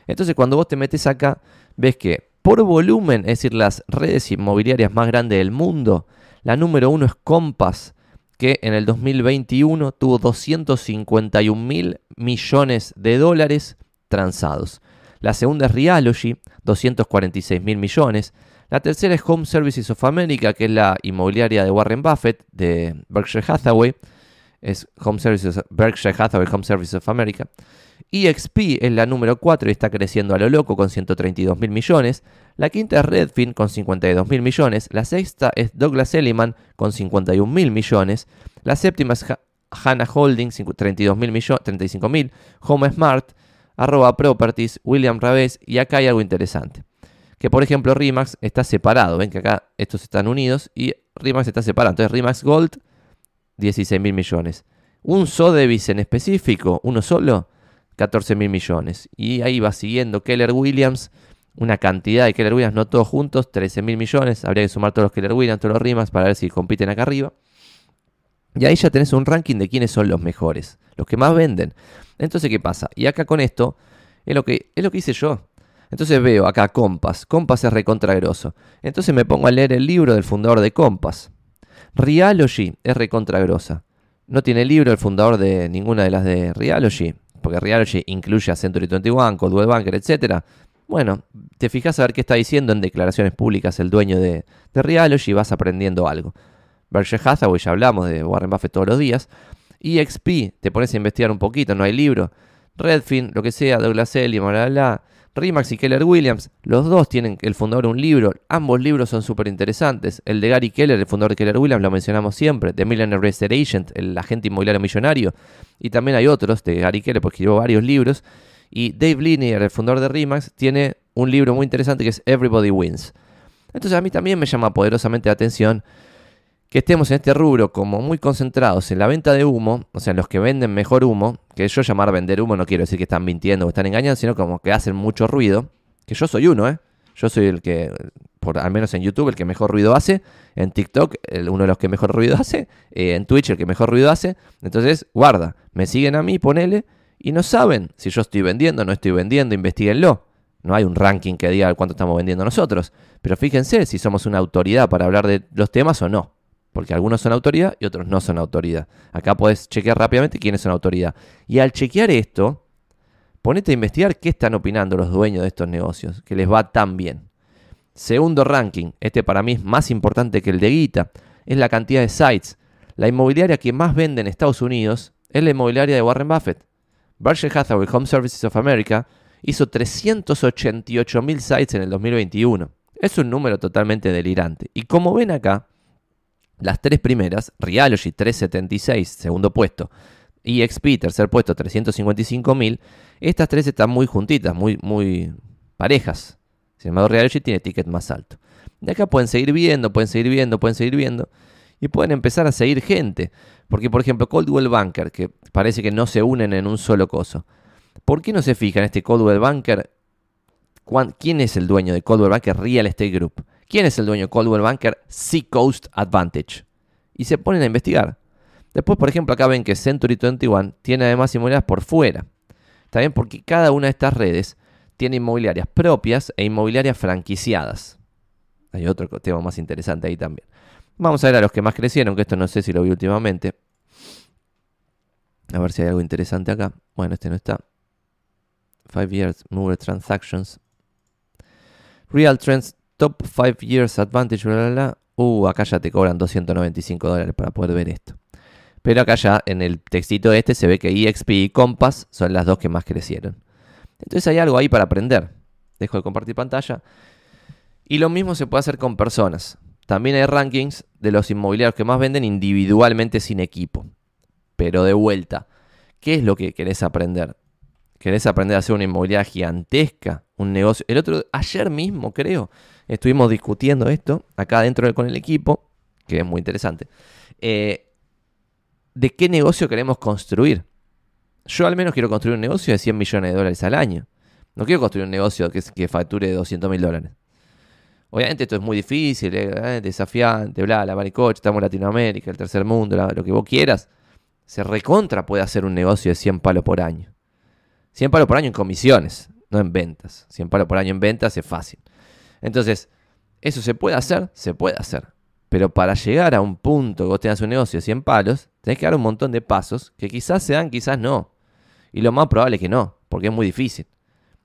Entonces cuando vos te metes acá, ves que por volumen, es decir, las redes inmobiliarias más grandes del mundo, la número uno es Compass, que en el 2021 tuvo 251 mil millones de dólares transados. La segunda es Realogy, 246 mil millones. La tercera es Home Services of America, que es la inmobiliaria de Warren Buffett, de Berkshire Hathaway. Es Home Services, Berkshire Hathaway Home Services of America. EXP es la número 4 y está creciendo a lo loco con 132 mil millones. La quinta es Redfin con 52 mil millones. La sexta es Douglas Elliman con 51 mil millones. La séptima es Hannah Holding, 32 mil millones, 35 mil. Home Smart, arroba Properties, William Raves. Y acá hay algo interesante. Que por ejemplo Rimax está separado. Ven que acá estos están unidos y Rimax está separado. Entonces Rimax Gold, 16 mil millones. Un Sotheby's en específico, uno solo, 14 mil millones. Y ahí va siguiendo Keller Williams, una cantidad de Keller Williams, no todos juntos, 13 mil millones. Habría que sumar todos los Keller Williams, todos los Rimas para ver si compiten acá arriba. Y ahí ya tenés un ranking de quiénes son los mejores, los que más venden. Entonces, ¿qué pasa? Y acá con esto, es lo que, es lo que hice yo. Entonces veo acá Compass. Compass es recontragroso. Entonces me pongo a leer el libro del fundador de Compass. Realogy es recontragrosa. No tiene libro el fundador de ninguna de las de Realogy porque Reality incluye a Century 21, Coldwell Banker, etc. Bueno, te fijas a ver qué está diciendo en declaraciones públicas el dueño de, de y vas aprendiendo algo. Berkshire Hathaway, ya hablamos de Warren Buffett todos los días. EXP, te pones a investigar un poquito, no hay libro. Redfin, lo que sea, Douglas Elliman, bla, bla, bla. Rimax y Keller Williams, los dos tienen el fundador un libro, ambos libros son súper interesantes. El de Gary Keller, el fundador de Keller Williams, lo mencionamos siempre, The Millionaire Real Agent, el agente inmobiliario millonario. Y también hay otros de Gary Keller, porque llevó varios libros. Y Dave Linear, el fundador de Rimax, tiene un libro muy interesante que es Everybody Wins. Entonces a mí también me llama poderosamente la atención que estemos en este rubro como muy concentrados en la venta de humo, o sea, los que venden mejor humo, que yo llamar vender humo no quiero decir que están mintiendo o están engañando, sino como que hacen mucho ruido, que yo soy uno, ¿eh? Yo soy el que, por, al menos en YouTube, el que mejor ruido hace, en TikTok, uno de los que mejor ruido hace, eh, en Twitch el que mejor ruido hace, entonces, guarda, me siguen a mí, ponele, y no saben si yo estoy vendiendo o no estoy vendiendo, investiguenlo. No hay un ranking que diga cuánto estamos vendiendo nosotros, pero fíjense si somos una autoridad para hablar de los temas o no. Porque algunos son autoridad y otros no son autoridad. Acá puedes chequear rápidamente quiénes son autoridad. Y al chequear esto, ponete a investigar qué están opinando los dueños de estos negocios, que les va tan bien. Segundo ranking, este para mí es más importante que el de Guita, es la cantidad de sites. La inmobiliaria que más vende en Estados Unidos es la inmobiliaria de Warren Buffett. Berkshire Hathaway Home Services of America hizo 388 mil sites en el 2021. Es un número totalmente delirante. Y como ven acá, las tres primeras, Realogy 376, segundo puesto, y EXP, tercer puesto, 355.000, estas tres están muy juntitas, muy, muy parejas. Sin embargo, Realogy tiene ticket más alto. De acá pueden seguir viendo, pueden seguir viendo, pueden seguir viendo. Y pueden empezar a seguir gente. Porque, por ejemplo, Coldwell Banker, que parece que no se unen en un solo coso. ¿Por qué no se fija en este Coldwell Banker? ¿Quién es el dueño de Coldwell Banker Real Estate Group? ¿Quién es el dueño de Coldwell Banker? Seacoast Advantage. Y se ponen a investigar. Después, por ejemplo, acá ven que Century 21 tiene además inmobiliarias por fuera. También porque cada una de estas redes tiene inmobiliarias propias e inmobiliarias franquiciadas. Hay otro tema más interesante ahí también. Vamos a ver a los que más crecieron, que esto no sé si lo vi últimamente. A ver si hay algo interesante acá. Bueno, este no está. Five Years Mover Transactions. Real Trends Top 5 Years Advantage, bla, bla, Uh, acá ya te cobran 295 dólares para poder ver esto. Pero acá ya en el textito este se ve que EXP y Compass son las dos que más crecieron. Entonces hay algo ahí para aprender. Dejo de compartir pantalla. Y lo mismo se puede hacer con personas. También hay rankings de los inmobiliarios que más venden individualmente sin equipo. Pero de vuelta, ¿qué es lo que querés aprender? querés aprender a hacer una inmobiliaria gigantesca, un negocio. El otro, ayer mismo creo, estuvimos discutiendo esto acá dentro con el equipo, que es muy interesante, eh, de qué negocio queremos construir. Yo al menos quiero construir un negocio de 100 millones de dólares al año. No quiero construir un negocio que, que facture 200 mil dólares. Obviamente esto es muy difícil, eh, desafiante, bla, la maricocha, estamos en Latinoamérica, el tercer mundo, lo que vos quieras. Se recontra puede hacer un negocio de 100 palos por año. 100 palos por año en comisiones, no en ventas. 100 palos por año en ventas es fácil. Entonces, ¿eso se puede hacer? Se puede hacer. Pero para llegar a un punto que vos tengas un negocio de 100 palos, tenés que dar un montón de pasos que quizás se dan, quizás no. Y lo más probable es que no, porque es muy difícil.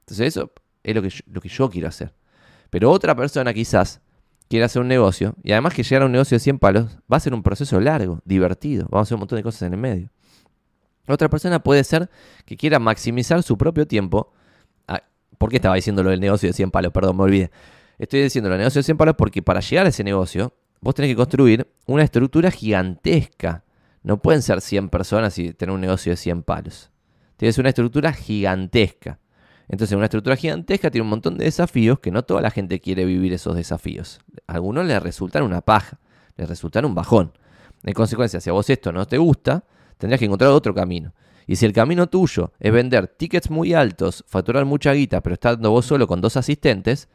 Entonces eso es lo que yo, lo que yo quiero hacer. Pero otra persona quizás quiere hacer un negocio y además que llegar a un negocio de 100 palos va a ser un proceso largo, divertido. Vamos a hacer un montón de cosas en el medio. Otra persona puede ser que quiera maximizar su propio tiempo. Ah, ¿Por qué estaba diciendo lo del negocio de 100 palos? Perdón, me olvidé. Estoy diciendo lo del negocio de 100 palos porque para llegar a ese negocio vos tenés que construir una estructura gigantesca. No pueden ser 100 personas y tener un negocio de 100 palos. Tienes una estructura gigantesca. Entonces, una estructura gigantesca tiene un montón de desafíos que no toda la gente quiere vivir esos desafíos. A algunos les resultan una paja, les resultan un bajón. En consecuencia, si a vos esto no te gusta, tendrías que encontrar otro camino. Y si el camino tuyo es vender tickets muy altos, facturar mucha guita, pero estando vos solo con dos asistentes,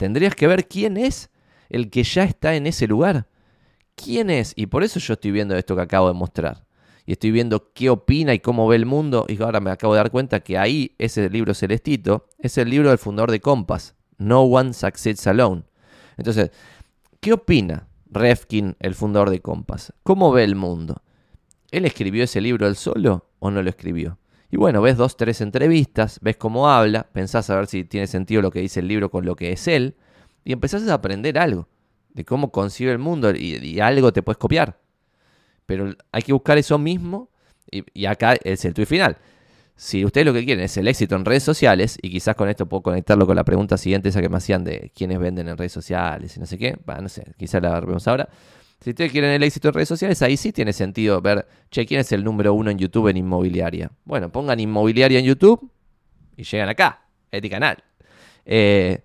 tendrías que ver quién es el que ya está en ese lugar. ¿Quién es? Y por eso yo estoy viendo esto que acabo de mostrar. Y estoy viendo qué opina y cómo ve el mundo. Y ahora me acabo de dar cuenta que ahí, ese libro celestito, es el libro del fundador de Compass. No One Succeeds Alone. Entonces, ¿qué opina Refkin, el fundador de Compass? ¿Cómo ve el mundo? ¿Él escribió ese libro él solo o no lo escribió? Y bueno, ves dos, tres entrevistas, ves cómo habla, pensás a ver si tiene sentido lo que dice el libro con lo que es él y empezás a aprender algo de cómo concibe el mundo y, algo te puedes copiar. Pero hay que buscar eso mismo y, acá es el tweet final. Si ustedes lo que quieren es el éxito en redes sociales, y quizás con esto puedo conectarlo con la pregunta siguiente, esa que me hacían de quiénes venden en redes sociales y no sé qué, bueno, no sé, quizás la vemos ahora. Si ustedes quieren el éxito en redes sociales, ahí sí tiene sentido ver, che, ¿quién es el número uno en YouTube en inmobiliaria? Bueno, pongan inmobiliaria en YouTube y llegan acá, este canal. Eh,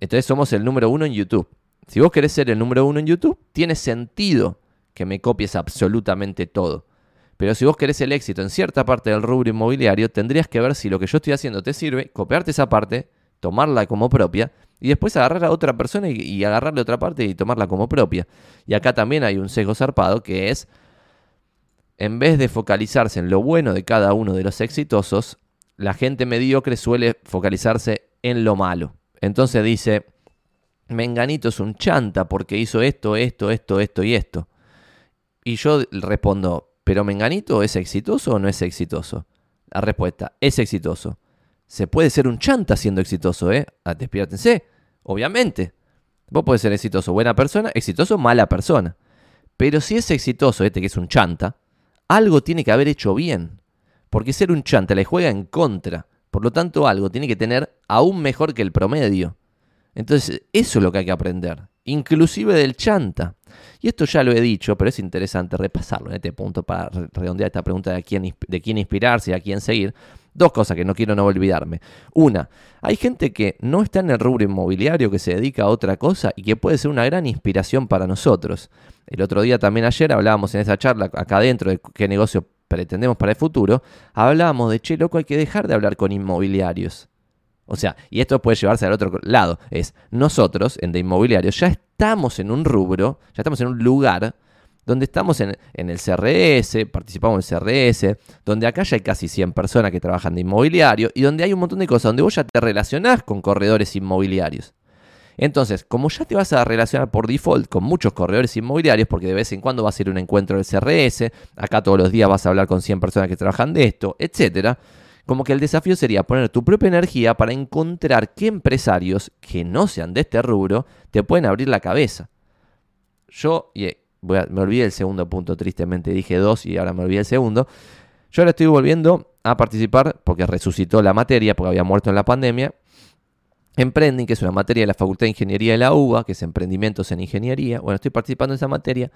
entonces somos el número uno en YouTube. Si vos querés ser el número uno en YouTube, tiene sentido que me copies absolutamente todo. Pero si vos querés el éxito en cierta parte del rubro inmobiliario, tendrías que ver si lo que yo estoy haciendo te sirve, copiarte esa parte, tomarla como propia y después agarrar a otra persona y, agarrarle otra parte y tomarla como propia. Y acá también hay un sesgo zarpado que es, en vez de focalizarse en lo bueno de cada uno de los exitosos, la gente mediocre suele focalizarse en lo malo. Entonces dice, Menganito es un chanta porque hizo esto, esto, esto, esto y esto. Y yo respondo, ¿pero Menganito es exitoso o no es exitoso? La respuesta, es exitoso. Se puede ser un chanta siendo exitoso, ¿eh? Ah, Despiértense, obviamente. Vos podés ser exitoso, buena persona, exitoso, mala persona. Pero si es exitoso este que es un chanta, algo tiene que haber hecho bien. Porque ser un chanta le juega en contra. Por lo tanto, algo tiene que tener aún mejor que el promedio. Entonces, eso es lo que hay que aprender, inclusive del chanta. Y esto ya lo he dicho, pero es interesante repasarlo en este punto para redondear esta pregunta de, quién, de quién inspirarse y a quién seguir. Dos cosas que no quiero no olvidarme. Una, hay gente que no está en el rubro inmobiliario, que se dedica a otra cosa y que puede ser una gran inspiración para nosotros. El otro día también ayer hablábamos en esa charla acá adentro de qué negocio pretendemos para el futuro, hablábamos de, che, loco, hay que dejar de hablar con inmobiliarios. O sea, y esto puede llevarse al otro lado, es nosotros en de inmobiliarios ya estamos en un rubro, ya estamos en un lugar donde estamos en, en, el CRS, participamos en el CRS, donde acá ya hay casi 100 personas que trabajan de inmobiliario y donde hay un montón de cosas, donde vos ya te relacionás con corredores inmobiliarios. Entonces, como ya te vas a relacionar por default con muchos corredores inmobiliarios, porque de vez en cuando vas a ir a un encuentro del CRS, acá todos los días vas a hablar con 100 personas que trabajan de esto, etc., como que el desafío sería poner tu propia energía para encontrar qué empresarios que no sean de este rubro te pueden abrir la cabeza. Yo, y eh, me olvidé el segundo punto, tristemente dije dos y ahora me olvidé el segundo. Yo ahora estoy volviendo a participar porque resucitó la materia, porque había muerto en la pandemia, Emprending, que es una materia de la Facultad de Ingeniería de la UBA, que es Emprendimientos en Ingeniería. Bueno, estoy participando en esa materia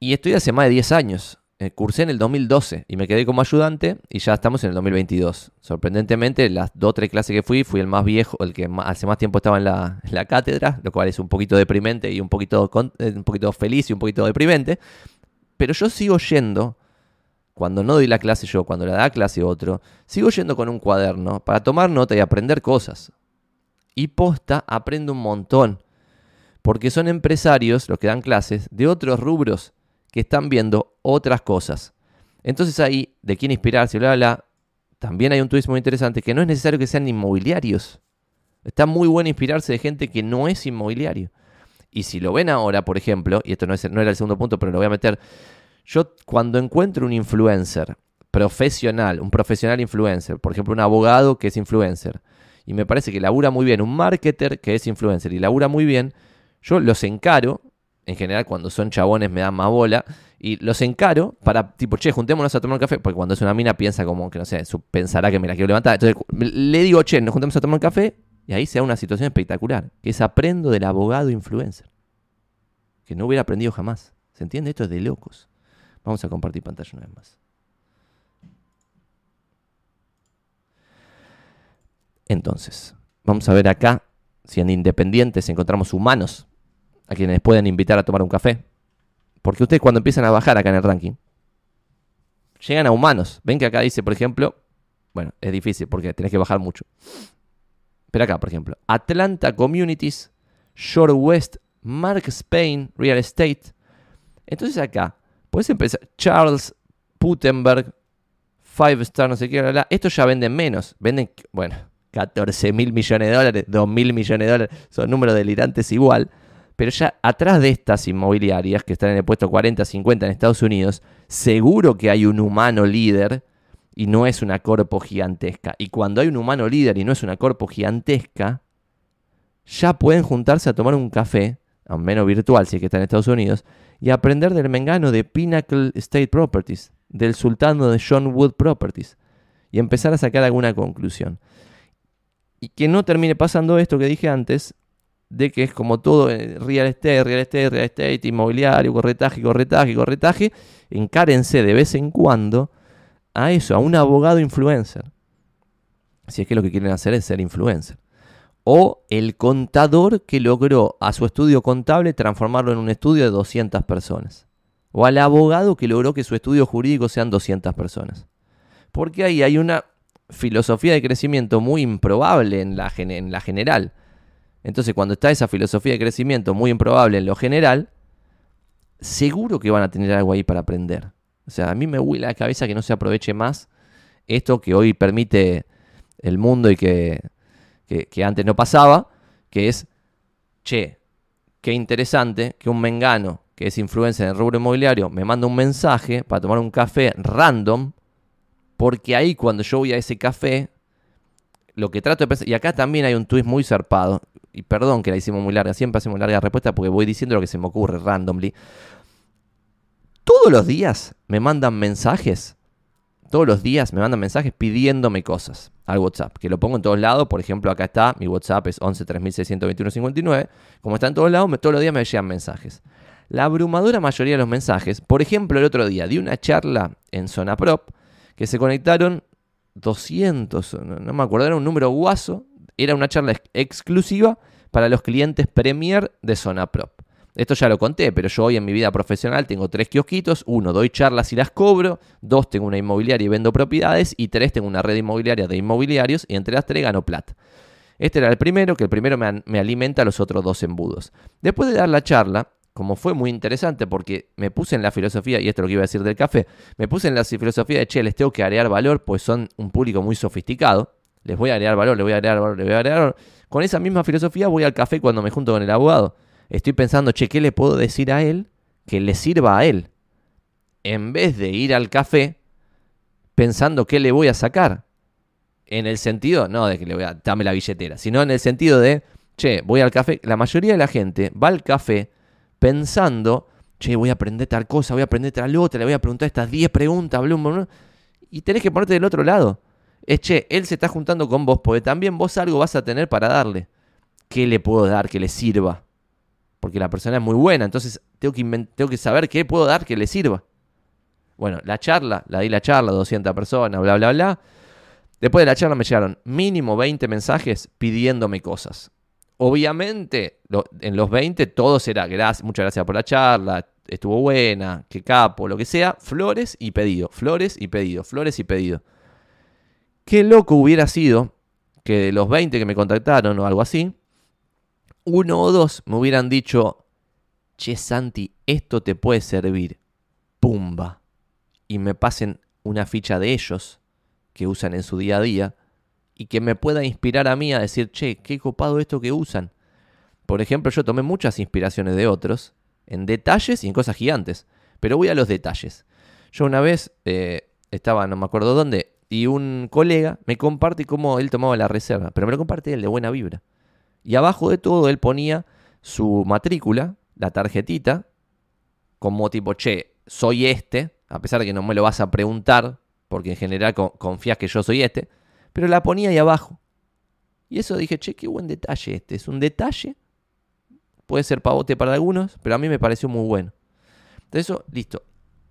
y estoy hace más de 10 años. Eh, cursé en el 2012 y me quedé como ayudante y ya estamos en el 2022. Sorprendentemente, las dos o tres clases que fui, fui el más viejo, el que hace más tiempo estaba en la, cátedra, lo cual es un poquito deprimente y un poquito, eh, un poquito feliz y un poquito deprimente. Pero yo sigo yendo, cuando no doy la clase yo, cuando la da clase otro, sigo yendo con un cuaderno para tomar nota y aprender cosas. Y posta, aprendo un montón. Porque son empresarios los que dan clases de otros rubros que están viendo otras cosas. Entonces ahí, de quién inspirarse, bla, bla, también hay un twist muy interesante que no es necesario que sean inmobiliarios. Está muy bueno inspirarse de gente que no es inmobiliario. Y si lo ven ahora, por ejemplo, y esto no, es, no era el segundo punto, pero lo voy a meter, yo cuando encuentro un influencer profesional, un profesional influencer, por ejemplo, un abogado que es influencer, y me parece que labura muy bien, un marketer que es influencer y labura muy bien, yo los encaro en general cuando son chabones me dan más bola. Y los encaro para, tipo, che, juntémonos a tomar un café. Porque cuando es una mina piensa como que, no sé, pensará que me la quiero levantar. Entonces le digo, che, nos juntemos a tomar un café. Y ahí se da una situación espectacular. Que es aprendo del abogado influencer. Que no hubiera aprendido jamás. ¿Se entiende? Esto es de locos. Vamos a compartir pantalla una vez más. Entonces, vamos a ver acá si en Independientes encontramos humanos a quienes pueden invitar a tomar un café. Porque ustedes cuando empiezan a bajar acá en el ranking, llegan a humanos. Ven que acá dice, por ejemplo, bueno, es difícil porque tenés que bajar mucho. Pero acá, por ejemplo, Atlanta Communities, Shore West, Mark Spain, Real Estate. Entonces acá, puedes empezar, Charles Putenberg, Five Star, no sé qué, Estos ya venden menos. Venden, bueno, 14 mil millones de dólares, 2 mil millones de dólares. Son números delirantes igual. Pero ya atrás de estas inmobiliarias que están en el puesto 40, 50 en Estados Unidos, seguro que hay un humano líder y no es una corpo gigantesca. Y cuando hay un humano líder y no es una corpo gigantesca, ya pueden juntarse a tomar un café, al menos virtual si es que está en Estados Unidos, y aprender del mengano de Pinnacle State Properties, del sultano de John Wood Properties, y empezar a sacar alguna conclusión. Y que no termine pasando esto que dije antes, de que es como todo eh, real estate, real estate, real estate, inmobiliario, corretaje, corretaje, corretaje, encárense de vez en cuando a eso, a un abogado influencer. Si es que lo que quieren hacer es ser influencer. O el contador que logró a su estudio contable transformarlo en un estudio de 200 personas. O al abogado que logró que su estudio jurídico sean 200 personas. Porque ahí hay una filosofía de crecimiento muy improbable en la, en la general entonces, cuando está esa filosofía de crecimiento muy improbable en lo general, seguro que van a tener algo ahí para aprender. O sea, a mí me huele la cabeza que no se aproveche más esto que hoy permite el mundo y que, que, antes no pasaba, que es, che, qué interesante que un mengano que es influencer en el rubro inmobiliario me manda un mensaje para tomar un café random, porque ahí cuando yo voy a ese café, lo que trato de pensar, y acá también hay un twist muy zarpado, y perdón que la hicimos muy larga, siempre hacemos larga respuesta porque voy diciendo lo que se me ocurre randomly. Todos los días me mandan mensajes, todos los días me mandan mensajes pidiéndome cosas al WhatsApp, que lo pongo en todos lados, por ejemplo acá está, mi WhatsApp es 11 59, como está en todos lados, todos los días me llegan mensajes. La abrumadora mayoría de los mensajes, por ejemplo el otro día di una charla en Zona Prop, que se conectaron 200, no me acuerdo, era un número guaso era una charla exclusiva para los clientes Premier de Zona Prop. Esto ya lo conté, pero yo hoy en mi vida profesional tengo tres kiosquitos. Uno, doy charlas y las cobro. Dos, tengo una inmobiliaria y vendo propiedades. Y tres, tengo una red inmobiliaria de inmobiliarios y entre las tres gano plata. Este era el primero, que el primero me, me alimenta los otros dos embudos. Después de dar la charla, como fue muy interesante porque me puse en la filosofía, y esto es lo que iba a decir del café, me puse en la filosofía de, che, les tengo que agregar valor, pues son un público muy sofisticado les voy a agregar valor, les voy a agregar valor, les voy a agregar valor. Con esa misma filosofía voy al café cuando me junto con el abogado. Estoy pensando, che, ¿qué le puedo decir a él que le sirva a él? En vez de ir al café pensando qué le voy a sacar. En el sentido, no de que le voy a dame la billetera, sino en el sentido de, che, voy al café. La mayoría de la gente va al café pensando, che, voy a aprender tal cosa, voy a aprender tal otra, le voy a preguntar estas 10 preguntas, blum, y tenés que ponerte del otro lado es, che, él se está juntando con vos, porque también vos algo vas a tener para darle. ¿Qué le puedo dar que le sirva? Porque la persona es muy buena, entonces tengo que, tengo que saber qué puedo dar que le sirva. Bueno, la charla, la di la charla, 200 personas, bla, bla, bla. Después de la charla me llegaron mínimo 20 mensajes pidiéndome cosas. Obviamente, en los 20 todo será gracias, muchas gracias por la charla, estuvo buena, que capo, lo que sea, flores y pedido, flores y pedido, flores y pedido. Qué loco hubiera sido que de los 20 que me contactaron o algo así, uno o dos me hubieran dicho, che Santi, esto te puede servir, pumba, y me pasen una ficha de ellos que usan en su día a día y que me pueda inspirar a mí a decir, che, qué copado esto que usan. Por ejemplo, yo tomé muchas inspiraciones de otros en detalles y en cosas gigantes. Pero voy a los detalles. Yo una vez eh, estaba, no me acuerdo dónde, y un colega me comparte cómo él tomaba la reserva, pero me lo comparte él de buena vibra. Y abajo de todo él ponía su matrícula, la tarjetita, como tipo, che, soy este, a pesar de que no me lo vas a preguntar, porque en general confías que yo soy este, pero la ponía ahí abajo. Y eso dije, che, qué buen detalle este. Es un detalle Puede ser pavote para algunos, pero a mí me pareció muy bueno. Entonces, eso, listo.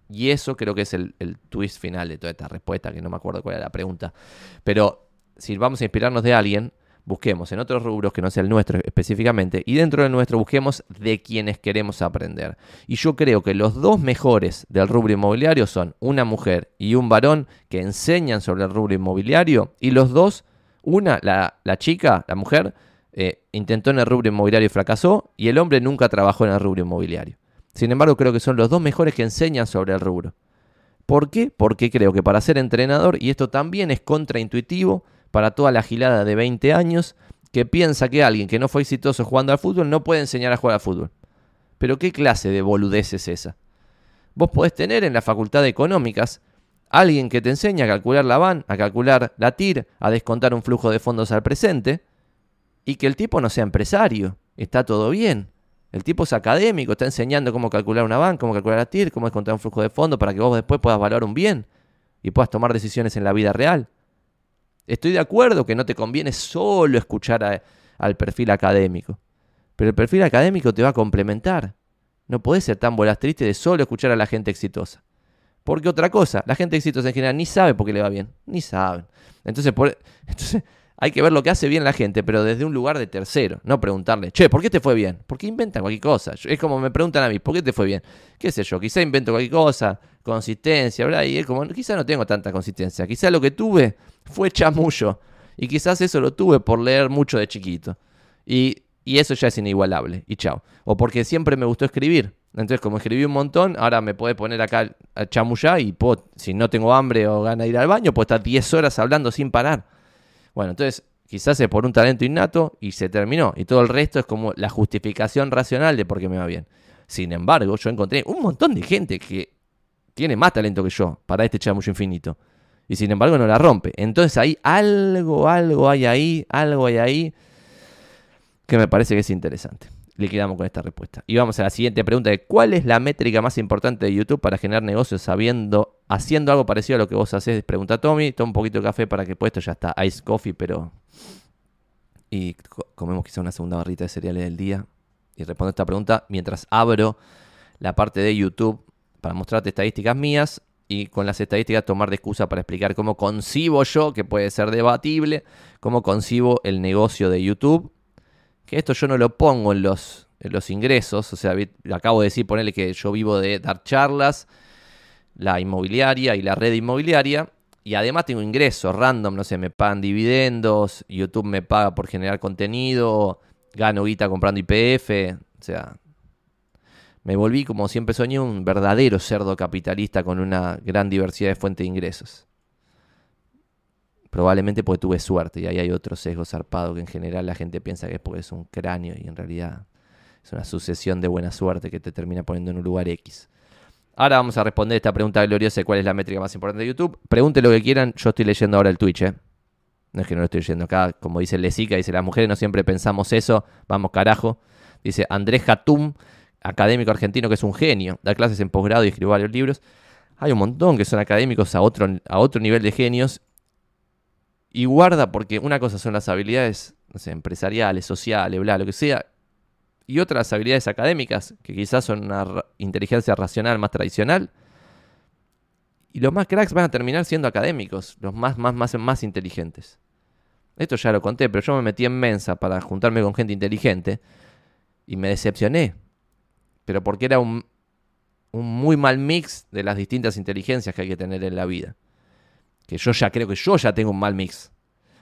Y eso creo que es el, twist final de toda esta respuesta, que no me acuerdo cuál era la pregunta. Pero si vamos a inspirarnos de alguien, busquemos en otros rubros que no sea el nuestro específicamente, y dentro del nuestro busquemos de quienes queremos aprender. Y yo creo que los dos mejores del rubro inmobiliario son una mujer y un varón que enseñan sobre el rubro inmobiliario, y los dos, una, la, chica, la mujer, eh, intentó en el rubro inmobiliario y fracasó, y el hombre nunca trabajó en el rubro inmobiliario. Sin embargo, creo que son los dos mejores que enseñan sobre el rubro. ¿Por qué? Porque creo que para ser entrenador, y esto también es contraintuitivo para toda la gilada de 20 años, que piensa que alguien que no fue exitoso jugando al fútbol no puede enseñar a jugar al fútbol. Pero ¿qué clase de boludez es esa? Vos podés tener en la facultad de económicas alguien que te enseña a calcular la VAN, a calcular la TIR, a descontar un flujo de fondos al presente, y que el tipo no sea empresario. Está todo bien. El tipo es académico, está enseñando cómo calcular una banca, cómo calcular la TIR, cómo descontar un flujo de fondo para que vos después puedas valorar un bien y puedas tomar decisiones en la vida real. Estoy de acuerdo que no te conviene solo escuchar al perfil académico, pero el perfil académico te va a complementar. No podés ser tan bolas triste de solo escuchar a la gente exitosa. Porque otra cosa, la gente exitosa en general ni sabe por qué le va bien, ni saben. Entonces, por, <laughs> entonces hay que ver lo que hace bien la gente, pero desde un lugar de tercero. No preguntarle, che, ¿por qué te fue bien? Porque inventan cualquier cosa. Es como me preguntan a mí, ¿por qué te fue bien? ¿Qué sé yo? Quizá invento cualquier cosa, consistencia, ¿verdad? Y es como, quizá no tengo tanta consistencia. Quizá lo que tuve fue chamullo. Y quizás eso lo tuve por leer mucho de chiquito. Y, eso ya es inigualable. Y chao. O porque siempre me gustó escribir. Entonces, como escribí un montón, ahora me puede poner acá a chamullar y puedo, si no tengo hambre o gana de ir al baño, puedo estar 10 horas hablando sin parar. Bueno, entonces quizás es por un talento innato y se terminó. Y todo el resto es como la justificación racional de por qué me va bien. Sin embargo, yo encontré un montón de gente que tiene más talento que yo para este chamullo infinito. Y sin embargo no la rompe. Entonces hay algo, algo hay ahí, algo hay ahí que me parece que es interesante le quedamos con esta respuesta. Y vamos a la siguiente pregunta de cuál es la métrica más importante de YouTube para generar negocios sabiendo, haciendo algo parecido a lo que vos haces. Pregunta Tommy, toma un poquito de café para que puesto ya está ice coffee, pero... Y comemos quizá una segunda barrita de cereales del día. Y respondo esta pregunta mientras abro la parte de YouTube para mostrarte estadísticas mías y con las estadísticas tomar de excusa para explicar cómo concibo yo, que puede ser debatible, cómo concibo el negocio de YouTube que esto yo no lo pongo en los, los ingresos, o sea, acabo de decir, ponerle que yo vivo de dar charlas, la inmobiliaria y la red inmobiliaria, y además tengo ingresos random, no sé, me pagan dividendos, YouTube me paga por generar contenido, gano guita comprando IPF, o sea, me volví como siempre soñé un verdadero cerdo capitalista con una gran diversidad de fuentes de ingresos. Probablemente porque tuve suerte y ahí hay otro sesgo zarpado que en general la gente piensa que es porque es un cráneo y en realidad es una sucesión de buena suerte que te termina poniendo en un lugar X. Ahora vamos a responder esta pregunta gloriosa de cuál es la métrica más importante de YouTube. Pregunte lo que quieran, yo estoy leyendo ahora el Twitch, ¿eh? No es que no lo estoy leyendo acá, como dice Lesica, dice las mujeres no siempre pensamos eso, vamos carajo. Dice Andrés Hatum, académico argentino que es un genio, da clases en posgrado y escribe varios libros. Hay un montón que son académicos a otro, a otro nivel de genios y guarda porque una cosa son las habilidades empresariales, sociales, bla, lo que sea, y otras habilidades académicas, que quizás son una inteligencia racional más tradicional, Y los más cracks van a terminar siendo académicos, los más, más, más, más inteligentes. Esto ya lo conté, pero yo me metí en Mensa para juntarme con gente inteligente y me decepcioné. Pero porque era un, un muy mal mix de las distintas inteligencias que hay que tener en la vida. Que yo ya creo que yo ya tengo un mal mix.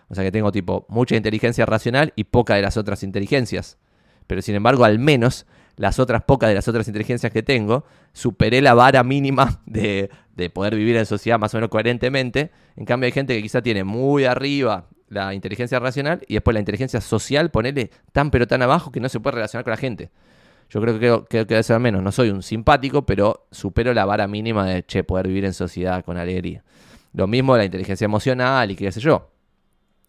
O sea que tengo tipo mucha inteligencia racional y poca de las otras inteligencias. Pero sin embargo, al menos las otras pocas de las otras inteligencias que tengo, superé la vara mínima <laughs> de, de poder vivir en sociedad más o menos coherentemente. En cambio, hay gente que quizá tiene muy arriba la inteligencia racional y después la inteligencia social, ponerle tan pero tan abajo que no se puede relacionar con la gente. Yo creo que, que, que debe ser menos. No soy un simpático, pero supero la vara mínima de, che, poder vivir en sociedad con alegría. Lo mismo la inteligencia emocional y qué sé yo.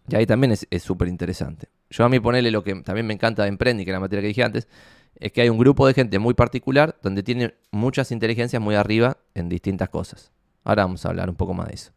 Y ahí también es súper interesante. Yo a mí ponerle lo que también me encanta de Emprendi, que es la materia que dije antes, es que hay un grupo de gente muy particular donde tiene muchas inteligencias muy arriba en distintas cosas. Ahora vamos a hablar un poco más de eso.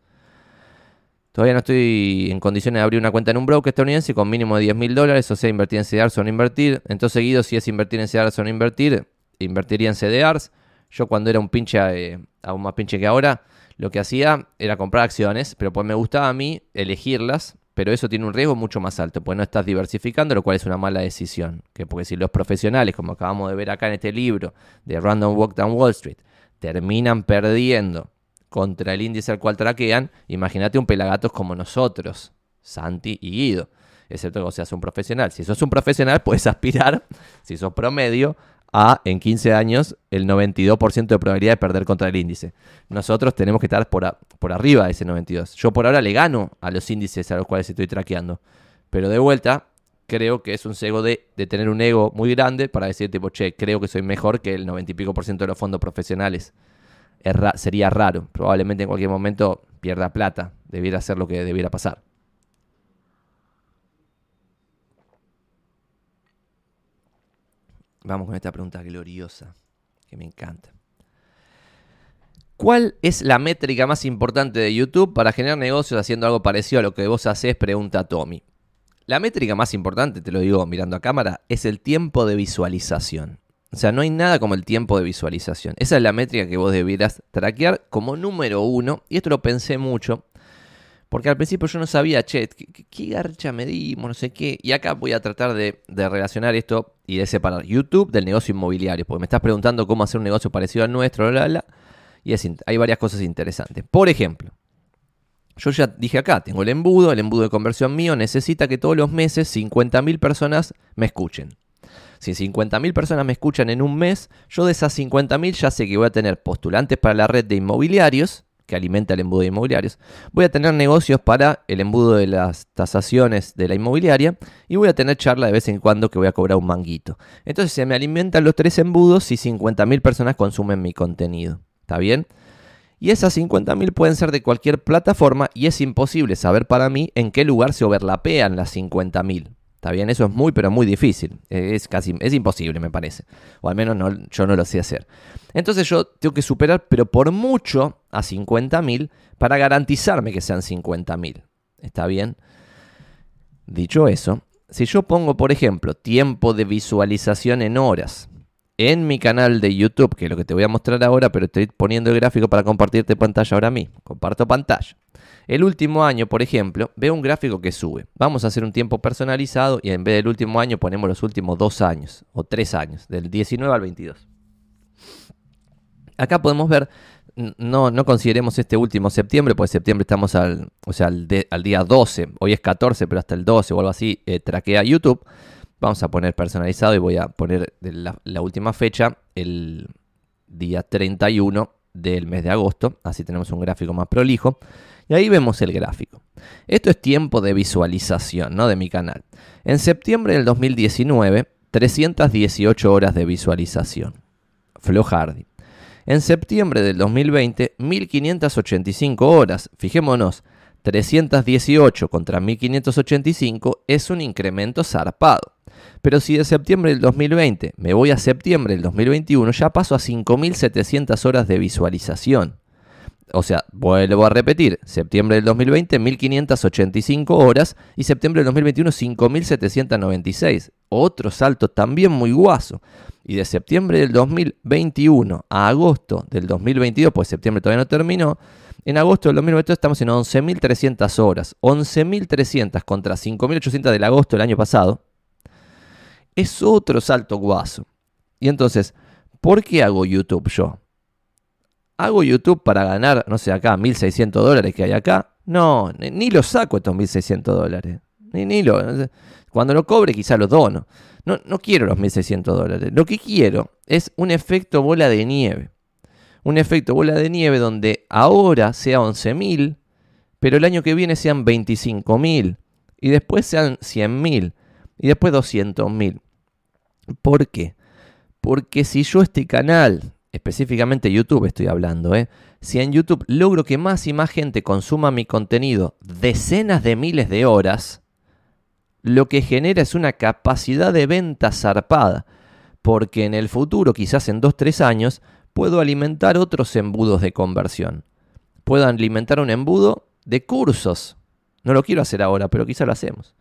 Todavía no estoy en condiciones de abrir una cuenta en un broker estadounidense con mínimo de 10 mil dólares, o sea, invertir en CDRs o no invertir. Entonces, seguido, si es invertir en CDRs o no invertir, invertiría en CDRs. Yo cuando era un pinche, eh, aún más pinche que ahora, lo que hacía era comprar acciones, pero pues me gustaba a mí elegirlas, pero eso tiene un riesgo mucho más alto, porque no estás diversificando, lo cual es una mala decisión. Que porque si los profesionales, como acabamos de ver acá en este libro de Random Walk Down Wall Street, terminan perdiendo contra el índice al cual traquean, imagínate un pelagatos como nosotros, Santi y Guido. Excepto que seas un profesional. Si sos un profesional, <laughs> puedes aspirar, si sos promedio, a en 15 años el 92% de probabilidad de perder contra el índice. Nosotros tenemos que estar por, por arriba de ese 92. Yo por ahora le gano a los índices a los cuales estoy traqueando. Pero de vuelta, creo que es un cego de, de, tener un ego muy grande para decir, tipo, che, creo que soy mejor que el 90 y pico por ciento de los fondos profesionales sería raro. Probablemente en cualquier momento pierda plata. Debiera ser lo que debiera pasar. Vamos con esta pregunta gloriosa que me encanta. ¿Cuál es la métrica más importante de YouTube para generar negocios haciendo algo parecido a lo que vos haces? Pregunta Tommy. La métrica más importante, te lo digo mirando a cámara, es el tiempo de visualización. O sea, no hay nada como el tiempo de visualización. Esa es la métrica que vos debieras traquear como número uno. Y esto lo pensé mucho. Porque al principio yo no sabía, che, ¿qué, garcha medimos? No sé qué. Y acá voy a tratar de, relacionar esto y de separar YouTube del negocio inmobiliario. Porque me estás preguntando cómo hacer un negocio parecido al nuestro, bla, bla, Y hay varias cosas interesantes. Por ejemplo, yo ya dije acá, tengo el embudo, el embudo de conversión mío necesita que todos los meses 50.000 personas me escuchen. Si 50.000 personas me escuchan en un mes, yo de esas 50.000 ya sé que voy a tener postulantes para la red de inmobiliarios, que alimenta el embudo de inmobiliarios. Voy a tener negocios para el embudo de las tasaciones de la inmobiliaria y voy a tener charla de vez en cuando que voy a cobrar un manguito. Entonces se me alimentan los tres embudos y 50.000 personas consumen mi contenido. ¿Está bien? Y esas 50.000 pueden ser de cualquier plataforma y es imposible saber para mí en qué lugar se overlapean las 50.000. Está bien, eso es muy, pero muy difícil. Es casi, es imposible, me parece. O al menos no, yo no lo sé hacer. Entonces yo tengo que superar, pero por mucho, a 50.000 para garantizarme que sean 50.000. ¿Está bien? Dicho eso, si yo pongo, por ejemplo, tiempo de visualización en horas en mi canal de YouTube, que es lo que te voy a mostrar ahora, pero estoy poniendo el gráfico para compartirte pantalla ahora mismo. Comparto pantalla. El último año, por ejemplo, veo un gráfico que sube. Vamos a hacer un tiempo personalizado y en vez del último año ponemos los últimos dos años o tres años, del 19 al 22. Acá podemos ver, no, no consideremos este último septiembre, porque septiembre estamos al, o sea, al, día 12, hoy es 14, pero hasta el 12 o algo así, eh, traquea YouTube. Vamos a poner personalizado y voy a poner la última fecha, el día 31 del mes de agosto, así tenemos un gráfico más prolijo. Y ahí vemos el gráfico. Esto es tiempo de visualización ¿no? de mi canal. En septiembre del 2019, 318 horas de visualización. Flo Hardy. En septiembre del 2020, 1585 horas. Fijémonos, 318 contra 1585 es un incremento zarpado. Pero si de septiembre del 2020 me voy a septiembre del 2021, ya paso a 5700 horas de visualización. O sea, vuelvo a repetir, septiembre del 2020, 1585 horas y septiembre del 2021, 5796. Otro salto también muy guaso. Y de septiembre del 2021 a agosto del 2022, pues septiembre todavía no terminó, en agosto del 2022 estamos en 11.300 horas. 11.300 contra 5.800 del agosto del año pasado. Es otro salto guaso. Y entonces, ¿por qué hago YouTube yo? ¿Hago YouTube para ganar, no sé, acá 1.600 dólares que hay acá? No, ni, lo saco estos 1.600 dólares. Ni, ni lo, cuando lo cobre quizá lo dono. No, no quiero los 1.600 dólares. Lo que quiero es un efecto bola de nieve un efecto bola de nieve donde ahora sea 11.000, pero el año que viene sean 25.000, y después sean 100.000, y después 200.000. ¿Por qué? Porque si yo este canal, específicamente YouTube estoy hablando, ¿eh? si en YouTube logro que más y más gente consuma mi contenido decenas de miles de horas, lo que genera es una capacidad de venta zarpada, porque en el futuro, quizás en 2-3 años, puedo alimentar otros embudos de conversión. Puedo alimentar un embudo de cursos. No lo quiero hacer ahora, pero quizá lo hacemos.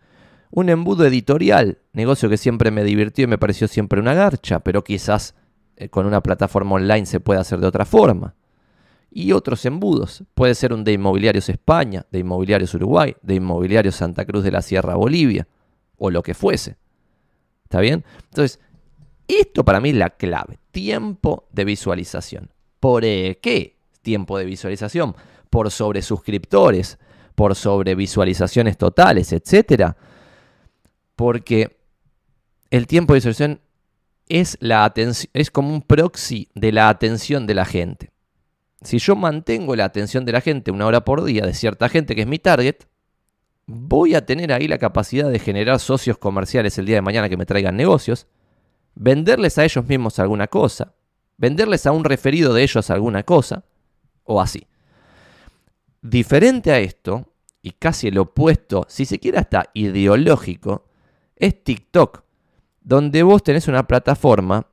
Un embudo editorial, negocio que siempre me divirtió y me pareció siempre una garcha, pero quizás eh, con una plataforma online se puede hacer de otra forma. Y otros embudos. Puede ser un de Inmobiliarios España, de Inmobiliarios Uruguay, de Inmobiliarios Santa Cruz de la Sierra Bolivia, o lo que fuese. ¿Está bien? Entonces, esto para mí es la clave, tiempo de visualización. ¿Por qué tiempo de visualización? Por sobre suscriptores, por sobre visualizaciones totales, etc. Porque el tiempo de visualización es, la es como un proxy de la atención de la gente. Si yo mantengo la atención de la gente una hora por día de cierta gente que es mi target, voy a tener ahí la capacidad de generar socios comerciales el día de mañana que me traigan negocios venderles a ellos mismos alguna cosa, venderles a un referido de ellos alguna cosa, o así. Diferente a esto, y casi el opuesto, si se quiere hasta ideológico, es TikTok, donde vos tenés una plataforma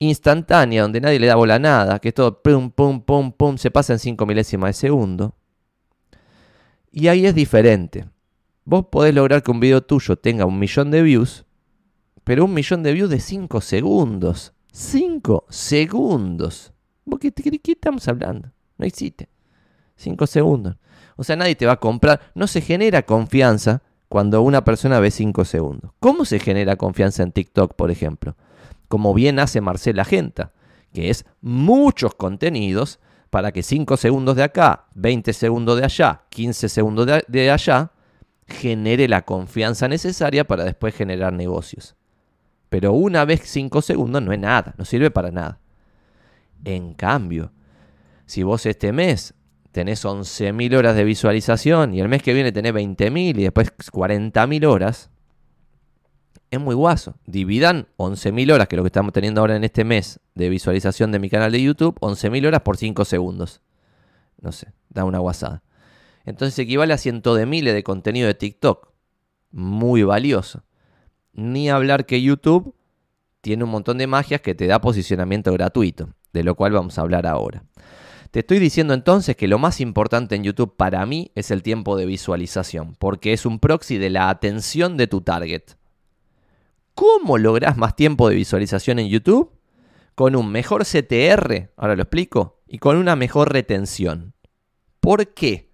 instantánea, donde nadie le da bola a nada, que todo pum, pum, pum, pum, se pasa en 5 milésimas de segundo. Y ahí es diferente. Vos podés lograr que un video tuyo tenga un millón de views pero un millón de views de 5 segundos. 5 segundos. ¿Qué, qué, qué estamos hablando? No existe. 5 segundos. O sea, nadie te va a comprar. No se genera confianza cuando una persona ve 5 segundos. ¿Cómo se genera confianza en TikTok, por ejemplo? Como bien hace Marcela Genta, que es muchos contenidos para que 5 segundos de acá, 20 segundos de allá, 15 segundos de, allá, genere la confianza necesaria para después generar negocios. Pero una vez 5 segundos no es nada, no sirve para nada. En cambio, si vos este mes tenés 11.000 horas de visualización y el mes que viene tenés 20.000 y después 40.000 horas, es muy guaso. Dividan 11.000 horas, que es lo que estamos teniendo ahora en este mes de visualización de mi canal de YouTube, 11.000 horas por 5 segundos. No sé, da una guasada. Entonces equivale a cientos de miles de contenido de TikTok. Muy valioso. Ni hablar que YouTube tiene un montón de magias que te da posicionamiento gratuito, de lo cual vamos a hablar ahora. Te estoy diciendo entonces que lo más importante en YouTube para mí es el tiempo de visualización, porque es un proxy de la atención de tu target. ¿Cómo logras más tiempo de visualización en YouTube? Con un mejor CTR, ahora lo explico, y con una mejor retención. ¿Por qué?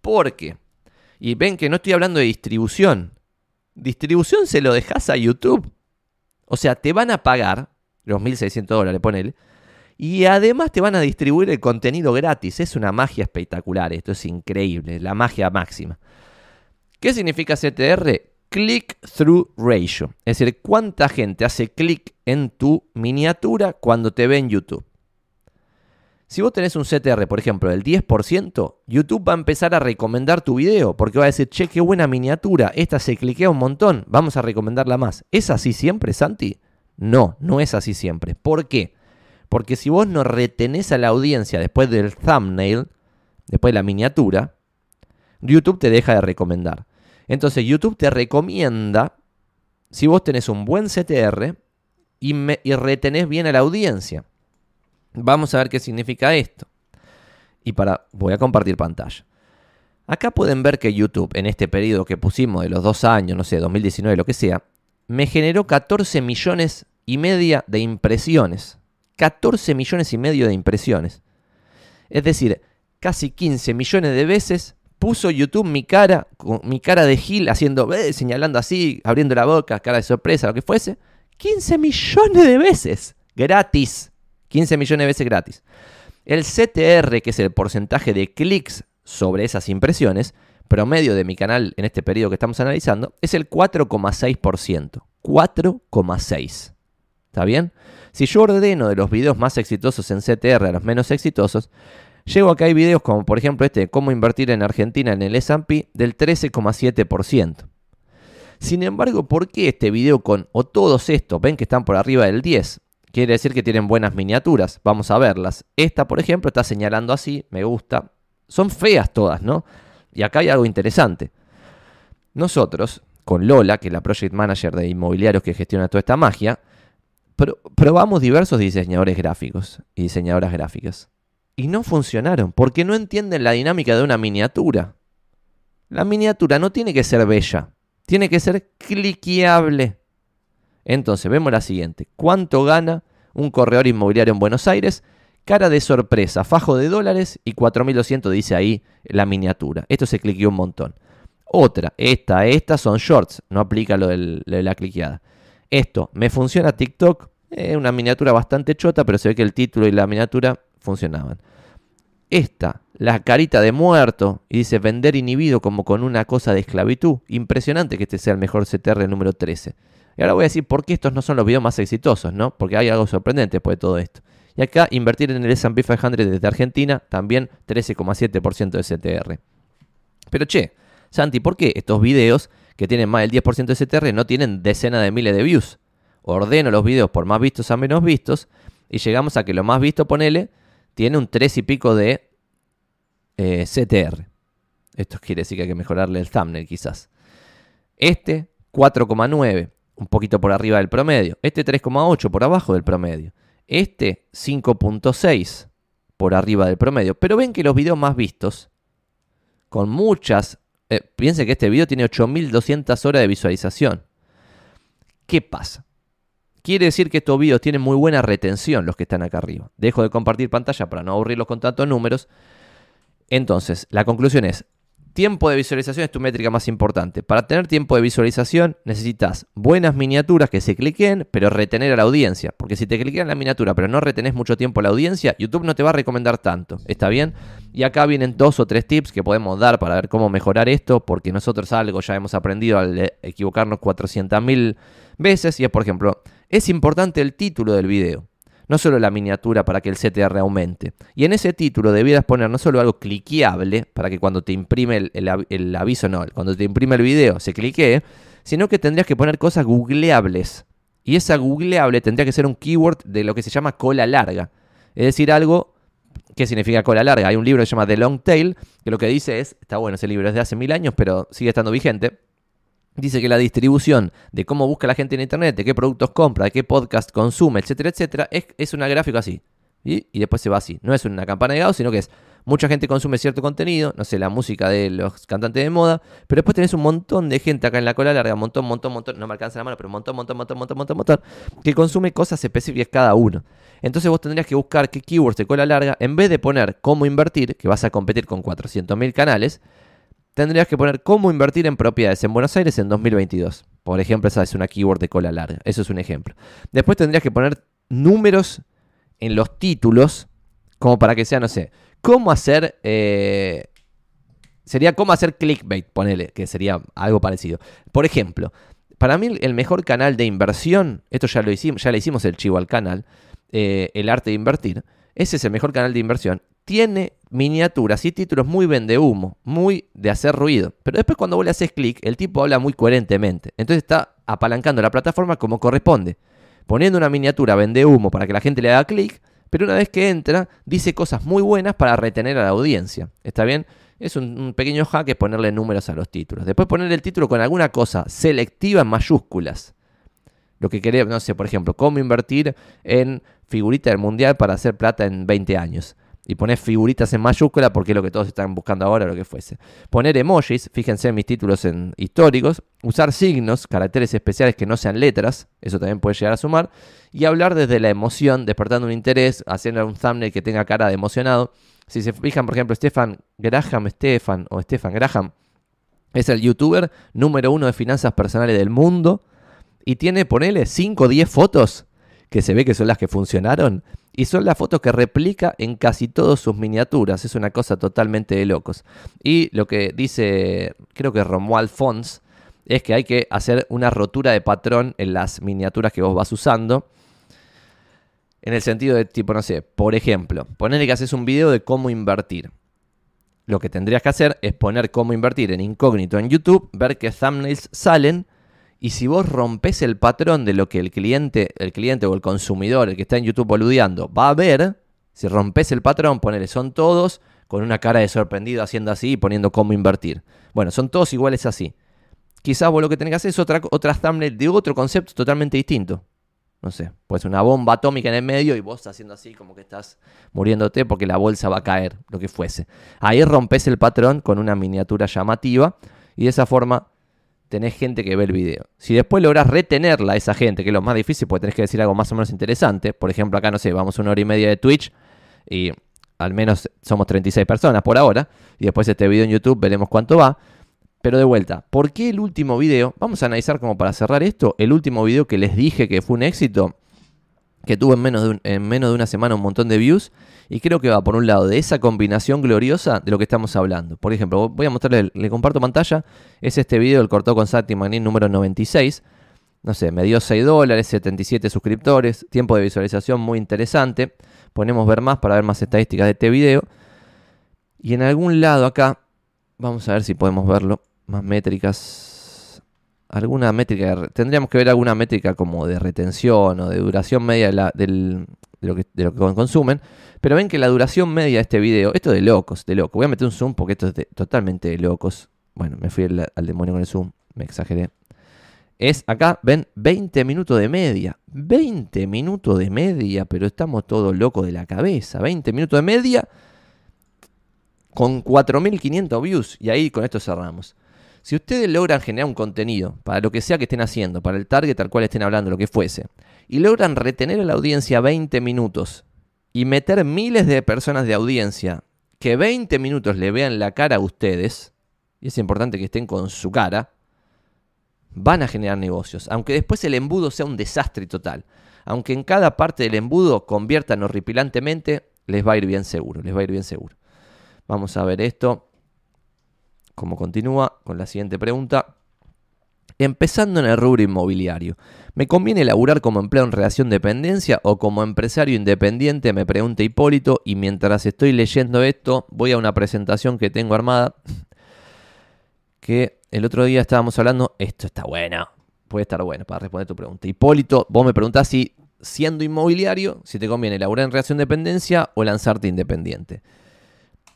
Porque, y ven que no estoy hablando de distribución, distribución se lo dejas a YouTube. O sea, te van a pagar los 1.600 dólares, ponele. Y además te van a distribuir el contenido gratis. Es una magia espectacular. Esto es increíble. La magia máxima. ¿Qué significa CTR? Click-through ratio. Es decir, cuánta gente hace clic en tu miniatura cuando te ve en YouTube. Si vos tenés un CTR, por ejemplo, del 10%, YouTube va a empezar a recomendar tu video porque va a decir, che, qué buena miniatura, esta se cliquea un montón, vamos a recomendarla más. ¿Es así siempre, Santi? No, no es así siempre. ¿Por qué? Porque si vos no retenés a la audiencia después del thumbnail, después de la miniatura, YouTube te deja de recomendar. Entonces YouTube te recomienda si vos tenés un buen CTR y, y retenés bien a la audiencia. Vamos a ver qué significa esto. Y para, voy a compartir pantalla. Acá pueden ver que YouTube, en este periodo que pusimos de los dos años, no sé, 2019, lo que sea, me generó 14 millones y media de impresiones. 14 millones y medio de impresiones. Es decir, casi 15 millones de veces puso YouTube mi cara, mi cara de Gil, haciendo, eh, señalando así, abriendo la boca, cara de sorpresa, lo que fuese. 15 millones de veces. Gratis. 15 millones de veces gratis. El CTR, que es el porcentaje de clics sobre esas impresiones, promedio de mi canal en este periodo que estamos analizando, es el 4,6%. 4,6%. ¿Está bien? Si yo ordeno de los videos más exitosos en CTR a los menos exitosos, llego a que hay videos como por ejemplo este de cómo invertir en Argentina en el S&P del 13,7%. Sin embargo, ¿por qué este video con o todos estos ven que están por arriba del 10? Quiere decir que tienen buenas miniaturas. Vamos a verlas. Esta, por ejemplo, está señalando así, me gusta. Son feas todas, ¿no? Y acá hay algo interesante. Nosotros, con Lola, que es la project manager de inmobiliarios que gestiona toda esta magia, probamos diversos diseñadores gráficos y diseñadoras gráficas. Y no funcionaron, porque no entienden la dinámica de una miniatura. La miniatura no tiene que ser bella, tiene que ser cliqueable. Entonces, vemos la siguiente. ¿Cuánto gana un corredor inmobiliario en Buenos Aires? Cara de sorpresa, fajo de dólares y 4.200 dice ahí la miniatura. Esto se cliqueó un montón. Otra, esta, estas son shorts, no aplica lo, de la cliqueada. Esto, ¿me funciona TikTok? Es una miniatura bastante chota, pero se ve que el título y la miniatura funcionaban. Esta, la carita de muerto, y dice vender inhibido como con una cosa de esclavitud. Impresionante que este sea el mejor CTR número 13. Y ahora voy a decir por qué estos no son los videos más exitosos, ¿no? Porque hay algo sorprendente después de todo esto. Y acá, invertir en el S&P 500 desde Argentina, también 13,7% de CTR. Pero che, Santi, ¿por qué estos videos que tienen más del 10% de CTR no tienen decenas de miles de views. Ordeno los videos por más vistos a menos vistos y llegamos a que lo más visto, ponele, tiene un 3 y pico de eh, CTR. Esto quiere decir que hay que mejorarle el thumbnail quizás. Este 4,9, un poquito por arriba del promedio. Este 3,8 por abajo del promedio. Este 5,6 por arriba del promedio. Pero ven que los videos más vistos, con muchas eh, piense que este video tiene 8200 horas de visualización. ¿Qué pasa? Quiere decir que estos videos tienen muy buena retención, los que están acá arriba. Dejo de compartir pantalla para no aburrirlos con tantos números. Entonces, la conclusión es, tiempo de visualización es tu métrica más importante. Para tener tiempo de visualización necesitas buenas miniaturas que se cliquen, pero retener a la audiencia. Porque si te cliquean la miniatura, pero no retenés mucho tiempo a la audiencia, YouTube no te va a recomendar tanto. ¿Está bien? Y acá vienen dos o tres tips que podemos dar para ver cómo mejorar esto, porque nosotros algo ya hemos aprendido al equivocarnos 400.000 veces. Y es, por ejemplo, es importante el título del video no solo la miniatura para que el CTR aumente. Y en ese título debieras poner no solo algo cliqueable, para que cuando te imprime el, aviso, no, cuando te imprime el video se cliquee, sino que tendrías que poner cosas googleables. Y esa googleable tendría que ser un keyword de lo que se llama cola larga. Es decir, algo ¿Qué significa cola larga? Hay un libro que se llama The Long Tail, que lo que dice es, está bueno ese libro, es de hace mil años, pero sigue estando vigente, dice que la distribución de cómo busca la gente en Internet, de qué productos compra, de qué podcast consume, etcétera, etcétera, es, es una gráfica así. Y, después se va así. No es una campana de Gauss, sino que es mucha gente consume cierto contenido, no sé, la música de los cantantes de moda, pero después tenés un montón de gente acá en la cola larga, un montón, montón, montón, no me alcanza la mano, pero un montón, montón, montón, montón, montón, montón, que consume cosas específicas cada uno. Entonces vos tendrías que buscar qué keywords de cola larga, en vez de poner cómo invertir, que vas a competir con 400.000 canales, tendrías que poner cómo invertir en propiedades en Buenos Aires en 2022. Por ejemplo, esa es una keyword de cola larga. Eso es un ejemplo. Después tendrías que poner números en los títulos, como para que sea, no sé, cómo hacer... Eh, sería cómo hacer clickbait, ponele, que sería algo parecido. Por ejemplo, para mí el mejor canal de inversión, esto ya lo hicimos, ya le hicimos el chivo al canal, eh, el arte de invertir, ese es el mejor canal de inversión. Tiene miniaturas y títulos muy vende humo, muy de hacer ruido. Pero después cuando vos le haces clic, el tipo habla muy coherentemente. Entonces está apalancando la plataforma como corresponde. Poniendo una miniatura vende humo para que la gente le haga clic, pero una vez que entra, dice cosas muy buenas para retener a la audiencia. ¿Está bien? Es un, pequeño hack es ponerle números a los títulos. Después ponerle el título con alguna cosa selectiva en mayúsculas. Lo que quería, no sé, por ejemplo, cómo invertir en figurita del mundial para hacer plata en 20 años. Y poner figuritas en mayúscula porque es lo que todos están buscando ahora lo que fuese. Poner emojis, fíjense en mis títulos en históricos, usar signos, caracteres especiales que no sean letras, eso también puede llegar a sumar, y hablar desde la emoción, despertando un interés, haciendo un thumbnail que tenga cara de emocionado. Si se fijan, por ejemplo, Stefan Graham, Stefan o Stefan Graham, es el youtuber número uno de finanzas personales del mundo y tiene, ponele, 5 o 10 fotos que se ve que son las que funcionaron y son las fotos que replica en casi todas sus miniaturas. Es una cosa totalmente de locos. Y lo que dice, creo que Romuald Fons, es que hay que hacer una rotura de patrón en las miniaturas que vos vas usando. En el sentido de tipo, no sé, por ejemplo, ponerle que haces un video de cómo invertir. Lo que tendrías que hacer es poner cómo invertir en incógnito en YouTube, ver qué thumbnails salen y si vos rompes el patrón de lo que el cliente, el cliente o el consumidor, el que está en YouTube boludeando, va a ver, si rompes el patrón, ponele, son todos con una cara de sorprendido haciendo así y poniendo cómo invertir. Bueno, son todos iguales así. Quizás vos lo que tenés que hacer es otra, otra thumbnail de otro concepto totalmente distinto. No sé, pues una bomba atómica en el medio y vos haciendo así como que estás muriéndote porque la bolsa va a caer, lo que fuese. Ahí rompes el patrón con una miniatura llamativa y de esa forma tenés gente que ve el video. Si después logras retenerla, esa gente, que es lo más difícil porque tenés que decir algo más o menos interesante, por ejemplo, acá no sé, vamos una hora y media de Twitch y al menos somos 36 personas por ahora, y después este video en YouTube veremos cuánto va. Pero de vuelta, ¿por qué el último video? Vamos a analizar como para cerrar esto, el último video que les dije que fue un éxito, que tuvo en menos de, en menos de una semana un montón de views, y creo que va por un lado de esa combinación gloriosa de lo que estamos hablando. Por ejemplo, voy a mostrarle, le comparto pantalla, es este video, el cortó con Magnin número 96. No sé, me dio 6 dólares, 77 suscriptores, tiempo de visualización muy interesante. Ponemos ver más para ver más estadísticas de este video. Y en algún lado acá, vamos a ver si podemos verlo, más métricas. Alguna métrica, tendríamos que ver alguna métrica como de retención o de duración media de, lo que, consumen. Pero ven que la duración media de este video, esto de locos, de locos. Voy a meter un zoom porque esto es totalmente de locos. Bueno, me fui al, demonio con el zoom, me exageré. Es acá, ven, 20 minutos de media. 20 minutos de media, pero estamos todos locos de la cabeza. 20 minutos de media con 4.500 views. Y ahí con esto cerramos. Si ustedes logran generar un contenido para lo que sea que estén haciendo, para el target al cual estén hablando, lo que fuese, y logran retener a la audiencia 20 minutos y meter miles de personas de audiencia que 20 minutos le vean la cara a ustedes, y es importante que estén con su cara, van a generar negocios. Aunque después el embudo sea un desastre total. Aunque en cada parte del embudo conviertan horripilantemente, les va a ir bien seguro, les va a ir bien seguro. Vamos a ver esto, cómo continúa con la siguiente pregunta. Empezando en el rubro inmobiliario, ¿me conviene laburar como empleado en relación de dependencia o como empresario independiente? Me pregunta Hipólito y mientras estoy leyendo esto voy a una presentación que tengo armada <laughs> que el otro día estábamos hablando, esto está bueno, puede estar bueno para responder tu pregunta. Hipólito, vos me preguntás si siendo inmobiliario, si te conviene laburar en relación de dependencia o lanzarte independiente.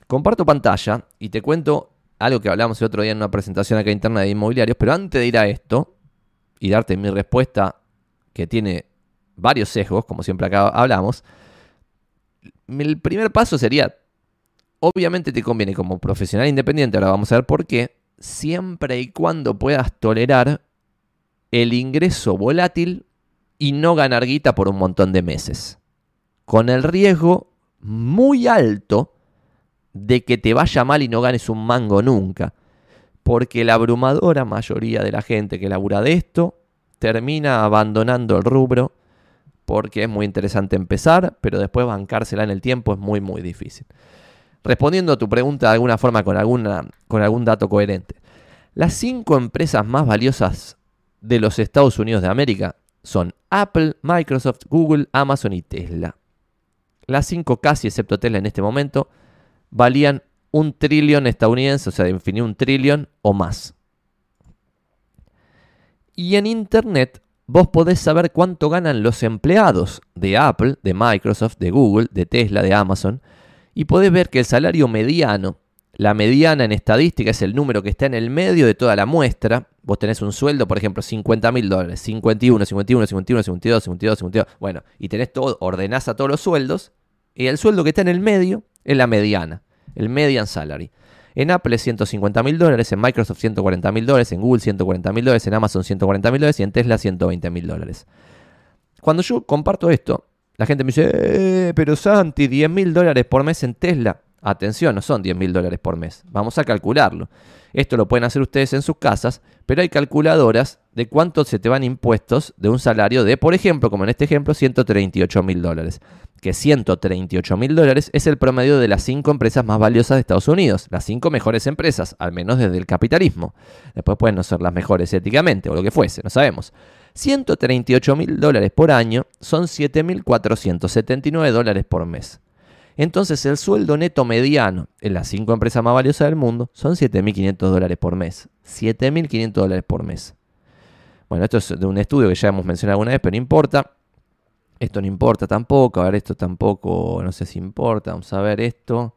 Comparto pantalla y te cuento algo que hablamos el otro día en una presentación acá interna de inmobiliarios, pero antes de ir a esto y darte mi respuesta que tiene varios sesgos, como siempre acá hablamos, el primer paso sería, obviamente te conviene como profesional independiente, ahora vamos a ver por qué, siempre y cuando puedas tolerar el ingreso volátil y no ganar guita por un montón de meses. Con el riesgo muy alto de que te vaya mal y no ganes un mango nunca. Porque la abrumadora mayoría de la gente que labura de esto termina abandonando el rubro porque es muy interesante empezar, pero después bancársela en el tiempo es muy muy difícil. Respondiendo a tu pregunta de alguna forma con, alguna, con algún dato coherente. Las cinco empresas más valiosas de los Estados Unidos de América son Apple, Microsoft, Google, Amazon y Tesla. Las cinco casi, excepto Tesla en este momento, valían un trillón estadounidense, o sea, definir un trillón o más. Y en Internet vos podés saber cuánto ganan los empleados de Apple, de Microsoft, de Google, de Tesla, de Amazon, y podés ver que el salario mediano, la mediana en estadística es el número que está en el medio de toda la muestra. Vos tenés un sueldo, por ejemplo, 50 mil dólares, 51, 51, 51, 52, 52, 52. Bueno, y tenés todo, ordenás a todos los sueldos, y el sueldo que está en el medio Es la mediana, el median salary. En Apple 150 mil dólares, en Microsoft 140 mil dólares, en Google 140 mil dólares, en Amazon 140 mil dólares y en Tesla 120 mil dólares. Cuando yo comparto esto, la gente me dice, eh, pero Santi, 10 mil dólares por mes en Tesla. Atención, no son 10 mil dólares por mes. Vamos a calcularlo. Esto lo pueden hacer ustedes en sus casas, pero hay calculadoras de cuánto se te van impuestos de un salario de, por ejemplo, como en este ejemplo, 138 mil dólares. Que 138 mil dólares es el promedio de las cinco empresas más valiosas de Estados Unidos, las cinco mejores empresas, al menos desde el capitalismo. Después pueden no ser las mejores éticamente o lo que fuese, no sabemos. 138 mil dólares por año son 7.479 dólares por mes. Entonces el sueldo neto mediano en las cinco empresas más valiosas del mundo son 7.500 dólares por mes. 7.500 dólares por mes. Bueno, esto es de un estudio que ya hemos mencionado alguna vez, pero no importa. Esto no importa tampoco. A ver, esto tampoco, no sé si importa. Vamos a ver esto.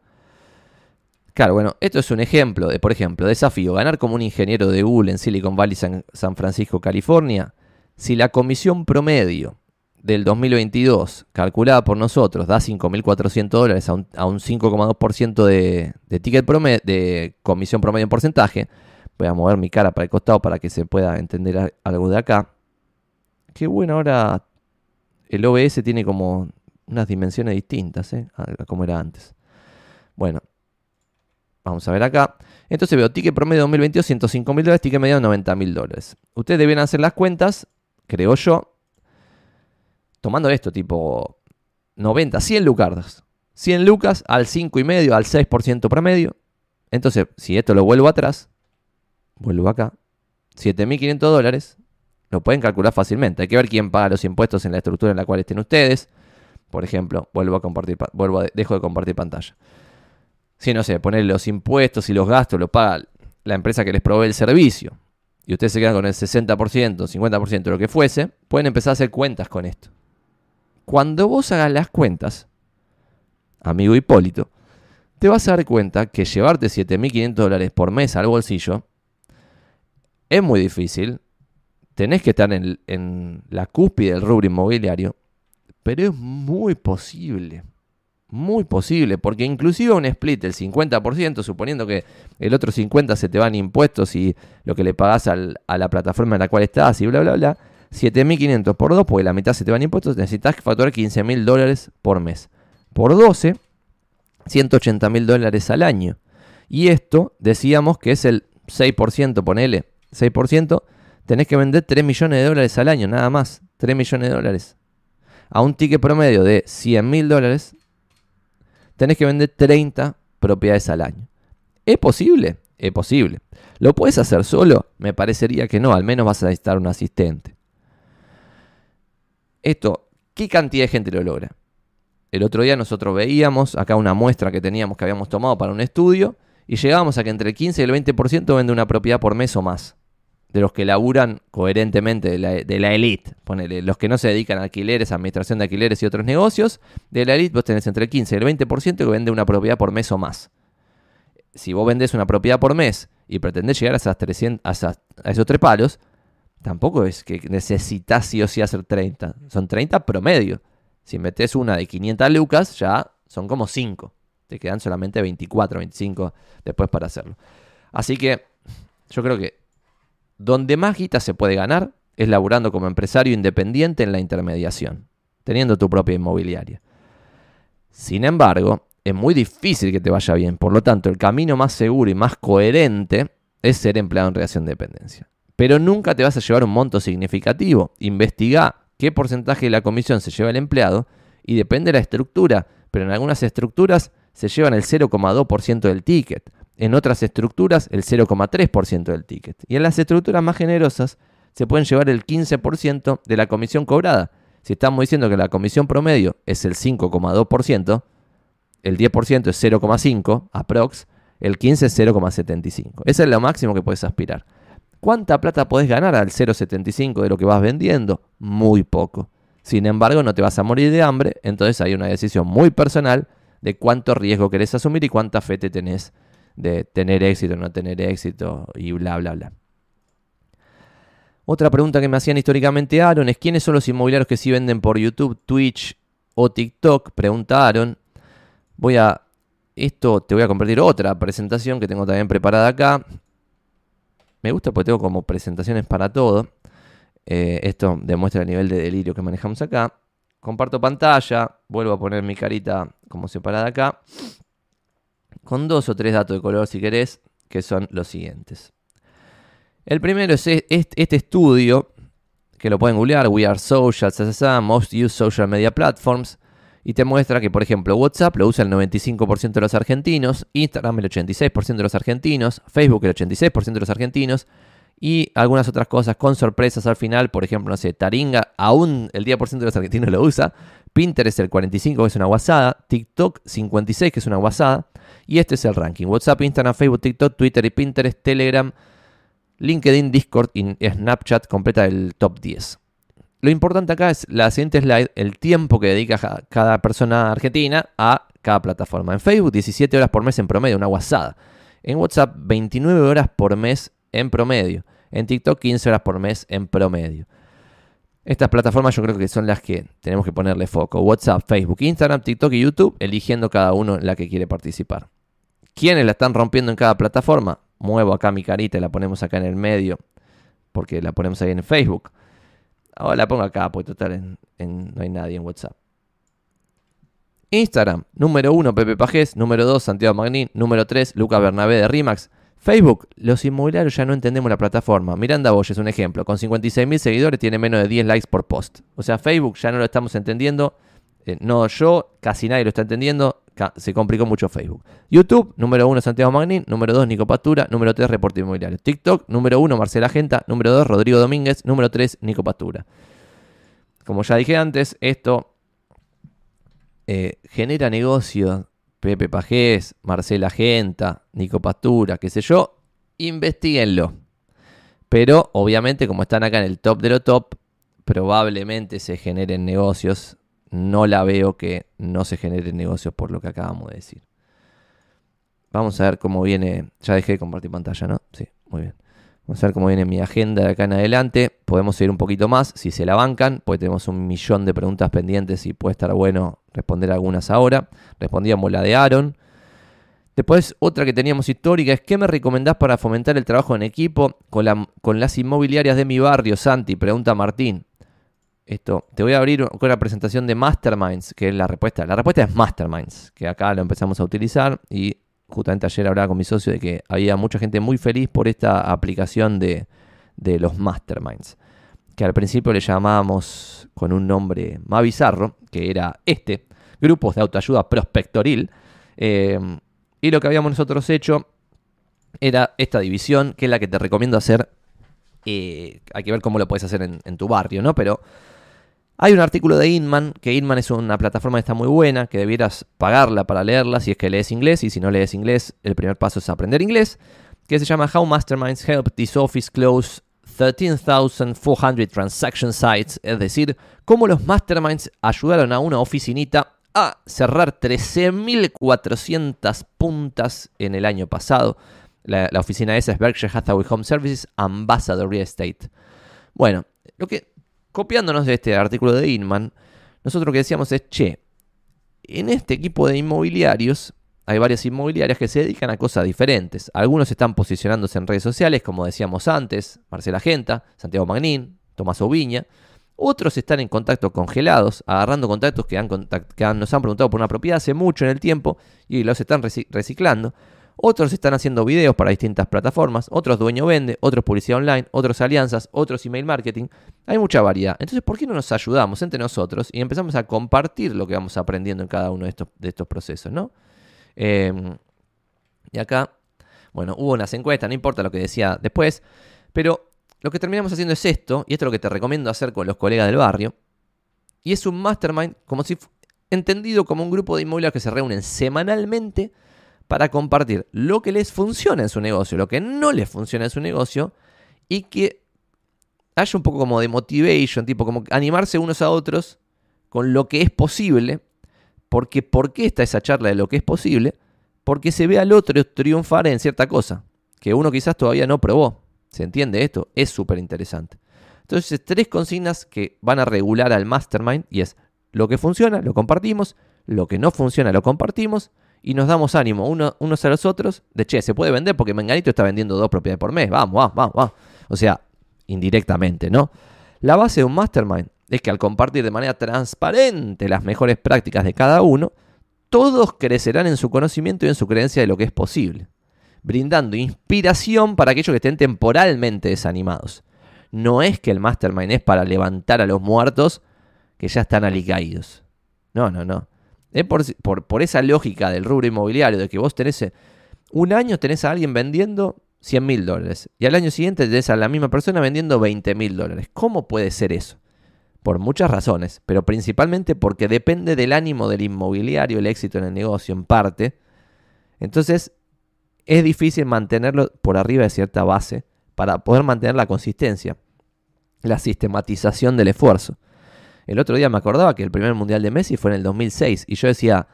Claro, bueno, esto es un ejemplo de, por ejemplo, desafío, ganar como un ingeniero de Google en Silicon Valley, San Francisco, California. Si la comisión promedio del 2022, calculada por nosotros, da 5.400 dólares a un, 5,2% de, de ticket promedio, de comisión promedio en porcentaje. Voy a mover mi cara para el costado para que se pueda entender algo de acá. Qué bueno, ahora el OBS tiene como unas dimensiones distintas ¿eh? a como era antes. Bueno, vamos a ver acá. Entonces veo ticket promedio 2022, 105 mil dólares, ticket medio 90 mil dólares. Ustedes deben hacer las cuentas, creo yo, tomando esto, tipo 90, 100 lucas. 100 lucas al 5,5, al 6% promedio. Entonces, si esto lo vuelvo atrás, vuelvo acá, 7.500 dólares, lo pueden calcular fácilmente. Hay que ver quién paga los impuestos en la estructura en la cual estén ustedes. Por ejemplo, vuelvo a compartir, vuelvo dejo de compartir pantalla. Si no sé, poner los impuestos y los gastos lo paga la empresa que les provee el servicio y ustedes se quedan con el 60%, 50%, lo que fuese, pueden empezar a hacer cuentas con esto. Cuando vos hagas las cuentas, amigo Hipólito, te vas a dar cuenta que llevarte 7.500 dólares por mes al bolsillo es muy difícil. Tenés que estar en, la cúspide del rubro inmobiliario, pero es muy posible. Muy posible, porque inclusive un split del 50%, suponiendo que el otro 50% se te van impuestos y lo que le pagás a la plataforma en la cual estás y bla, bla, bla, 7.500 por 2, porque la mitad se te van impuestos, necesitas facturar 15.000 dólares por mes. Por 12, 180.000 dólares al año. Y esto decíamos que es el 6%, ponele, 6%, tenés que vender 3 millones de dólares al año, nada más, 3 millones de dólares. A un ticket promedio de 100.000 dólares, tenés que vender 30 propiedades al año. ¿Es posible? Es posible. ¿Lo puedes hacer solo? Me parecería que no, al menos vas a necesitar un asistente. Esto, ¿qué cantidad de gente lo logra? El otro día nosotros veíamos acá una muestra que teníamos que habíamos tomado para un estudio y llegábamos a que entre el 15 y el 20% vende una propiedad por mes o más. De los que laburan coherentemente de la, elite, ponele, los que no se dedican a alquileres, administración de alquileres y otros negocios, de la elite vos tenés entre el 15 y el 20% que vende una propiedad por mes o más. Si vos vendés una propiedad por mes y pretendés llegar a, esas 300, a esos tres palos, tampoco es que necesitas sí o sí hacer 30. Son 30 promedio. Si metes una de 500 lucas, ya son como 5. Te quedan solamente 24, 25 después para hacerlo. Así que yo creo que donde más guita se puede ganar es laburando como empresario independiente en la intermediación, teniendo tu propia inmobiliaria. Sin embargo, es muy difícil que te vaya bien. Por lo tanto, el camino más seguro y más coherente es ser empleado en relación de dependencia pero nunca te vas a llevar un monto significativo. Investiga qué porcentaje de la comisión se lleva el empleado y depende de la estructura, pero en algunas estructuras se llevan el 0,2% del ticket, en otras estructuras el 0,3% del ticket y en las estructuras más generosas se pueden llevar el 15% de la comisión cobrada. Si estamos diciendo que la comisión promedio es el 5,2%, el 10% es 0,5 aprox, el 15 es 0,75. Ese es lo máximo que puedes aspirar. ¿Cuánta plata podés ganar al 0,75 de lo que vas vendiendo? Muy poco. Sin embargo, no te vas a morir de hambre, entonces hay una decisión muy personal de cuánto riesgo querés asumir y cuánta fe te tenés de tener éxito o no tener éxito y bla, bla, bla. Otra pregunta que me hacían históricamente Aaron es quiénes son los inmobiliarios que sí venden por YouTube, Twitch o TikTok. Preguntaron. Voy a esto te voy a compartir otra presentación que tengo también preparada acá. Me gusta porque tengo como presentaciones para todo. Eh, esto demuestra el nivel de delirio que manejamos acá. Comparto pantalla, vuelvo a poner mi carita como separada acá. Con dos o tres datos de color si querés, que son los siguientes. El primero es este estudio, que lo pueden googlear, We Are Social, Most Used Social Media Platforms, y te muestra que, por ejemplo, WhatsApp lo usa el 95% de los argentinos, Instagram el 86% de los argentinos, Facebook el 86% de los argentinos, y algunas otras cosas con sorpresas al final, por ejemplo, no sé, Taringa, aún el 10% de los argentinos lo usa, Pinterest el 45% que es una guasada, TikTok 56% que es una guasada, y este es el ranking, WhatsApp, Instagram, Facebook, TikTok, Twitter y Pinterest, Telegram, LinkedIn, Discord y Snapchat completa el top 10. Lo importante acá es la siguiente slide, el tiempo que dedica cada persona argentina a cada plataforma. En Facebook 17 horas por mes en promedio, una guasada. En WhatsApp 29 horas por mes en promedio. En TikTok 15 horas por mes en promedio. Estas plataformas yo creo que son las que tenemos que ponerle foco. WhatsApp, Facebook, Instagram, TikTok y YouTube, eligiendo cada uno en la que quiere participar. ¿Quiénes la están rompiendo en cada plataforma? Muevo acá mi carita y la ponemos acá en el medio, porque la ponemos ahí en Facebook. Ahora la pongo acá, porque total no hay nadie en WhatsApp. Instagram, número 1, Pepe Pajés. Número 2, Santiago Magnín. Número 3, Lucas Bernabé de Rimax. Facebook, los inmobiliarios ya no entendemos la plataforma. Miranda Bosch es un ejemplo. Con 56.000 seguidores tiene menos de 10 likes por post. O sea, Facebook ya no lo estamos entendiendo. Eh, no yo, casi nadie lo está entendiendo. Se complicó mucho Facebook. YouTube, número 1 Santiago Magnín. Número 2 Nico Pastura. Número 3 Reporte Inmobiliario. TikTok, número 1 Marcela Genta. Número 2 Rodrigo Domínguez. Número 3 Nico Pastura. Como ya dije antes, esto eh, genera negocio Pepe Pajés, Marcela Genta, Nico Pastura, qué sé yo, investiguenlo. Pero obviamente como están acá en el top de lo top, probablemente se generen negocios. No la veo que no se generen negocios por lo que acabamos de decir. Vamos a ver cómo viene. Ya dejé de compartir pantalla, ¿no? Sí, muy bien. Vamos a ver cómo viene mi agenda de acá en adelante. Podemos seguir un poquito más si se la bancan, porque tenemos un millón de preguntas pendientes y puede estar bueno responder algunas ahora. Respondíamos la de Aaron. Después, otra que teníamos histórica es: ¿qué me recomendás para fomentar el trabajo en equipo con, con las inmobiliarias de mi barrio, Santi? Pregunta Martín. Esto, te voy a abrir con la presentación de Masterminds, que es la respuesta. La respuesta es Masterminds, que acá lo empezamos a utilizar y justamente ayer hablaba con mi socio de que había mucha gente muy feliz por esta aplicación de, los masterminds, que al principio le llamábamos con un nombre más bizarro, que era este, grupos de autoayuda prospectoril, eh, y lo que habíamos nosotros hecho era esta división, que es la que te recomiendo hacer, eh, hay que ver cómo lo puedes hacer en, en tu barrio, ¿no? Pero hay un artículo de Inman, que Inman es una plataforma que está muy buena, que debieras pagarla para leerla si es que lees inglés, y si no lees inglés, el primer paso es aprender inglés, que se llama How Masterminds Help This Office Close 13,400 Transaction Sites, es decir, cómo los masterminds ayudaron a una oficinita a cerrar 13.400 puntas en el año pasado. La, la, oficina esa es Berkshire Hathaway Home Services Ambassador Real Estate. Bueno, lo que copiándonos de este artículo de Inman, nosotros lo que decíamos es, che, en este equipo de inmobiliarios hay varias inmobiliarias que se dedican a cosas diferentes. Algunos están posicionándose en redes sociales, como decíamos antes, Marcela Genta, Santiago Magnín, Tomás Oviña. Otros están en contacto congelados, agarrando contactos que, nos han preguntado por una propiedad hace mucho en el tiempo y los están reciclando. Otros están haciendo videos para distintas plataformas, otros dueño vende, otros publicidad online, otros alianzas, otros email marketing. Hay mucha variedad. Entonces, ¿por qué no nos ayudamos entre nosotros y empezamos a compartir lo que vamos aprendiendo en cada uno de estos, procesos, ¿no? Em, y acá, bueno, hubo unas encuestas, no importa lo que decía después, pero lo que terminamos haciendo es esto, y esto es lo que te recomiendo hacer con los colegas del barrio, y es un mastermind como si entendido como un grupo de inmobiliarios que se reúnen semanalmente para compartir lo que les funciona en su negocio, lo que no les funciona en su negocio y que haya un poco como de motivation, tipo como animarse unos a otros con lo que es posible, porque ¿por qué está esa charla de lo que es posible? Porque se ve al otro triunfar en cierta cosa, que uno quizás todavía no probó. ¿Se entiende esto? Es súper interesante. Entonces, tres consignas que van a regular al mastermind y es lo que funciona, lo compartimos, lo que no funciona, lo compartimos y nos damos ánimo uno, unos a los otros de, che, se puede vender porque Menganito está vendiendo dos propiedades por mes, vamos, vamos, vamos, vamos. O sea, indirectamente, ¿no? La base de un mastermind es que al compartir de manera transparente las mejores prácticas de cada uno, todos crecerán en su conocimiento y en su creencia de lo que es posible, brindando inspiración para aquellos que estén temporalmente desanimados. No es que el mastermind es para levantar a los muertos que ya están alicaídos. No, no, no. Es por, esa lógica del rubro inmobiliario, de que vos tenés eh, un año tenés a alguien vendiendo 100 mil dólares y al año siguiente tenés a la misma persona vendiendo 20 mil dólares. ¿Cómo puede ser eso? Por muchas razones, pero principalmente porque depende del ánimo del inmobiliario el éxito en el negocio, en parte. Entonces, es difícil mantenerlo por arriba de cierta base para poder mantener la consistencia, la sistematización del esfuerzo. El otro día me acordaba que el primer mundial de Messi fue en el 2006 y yo decía,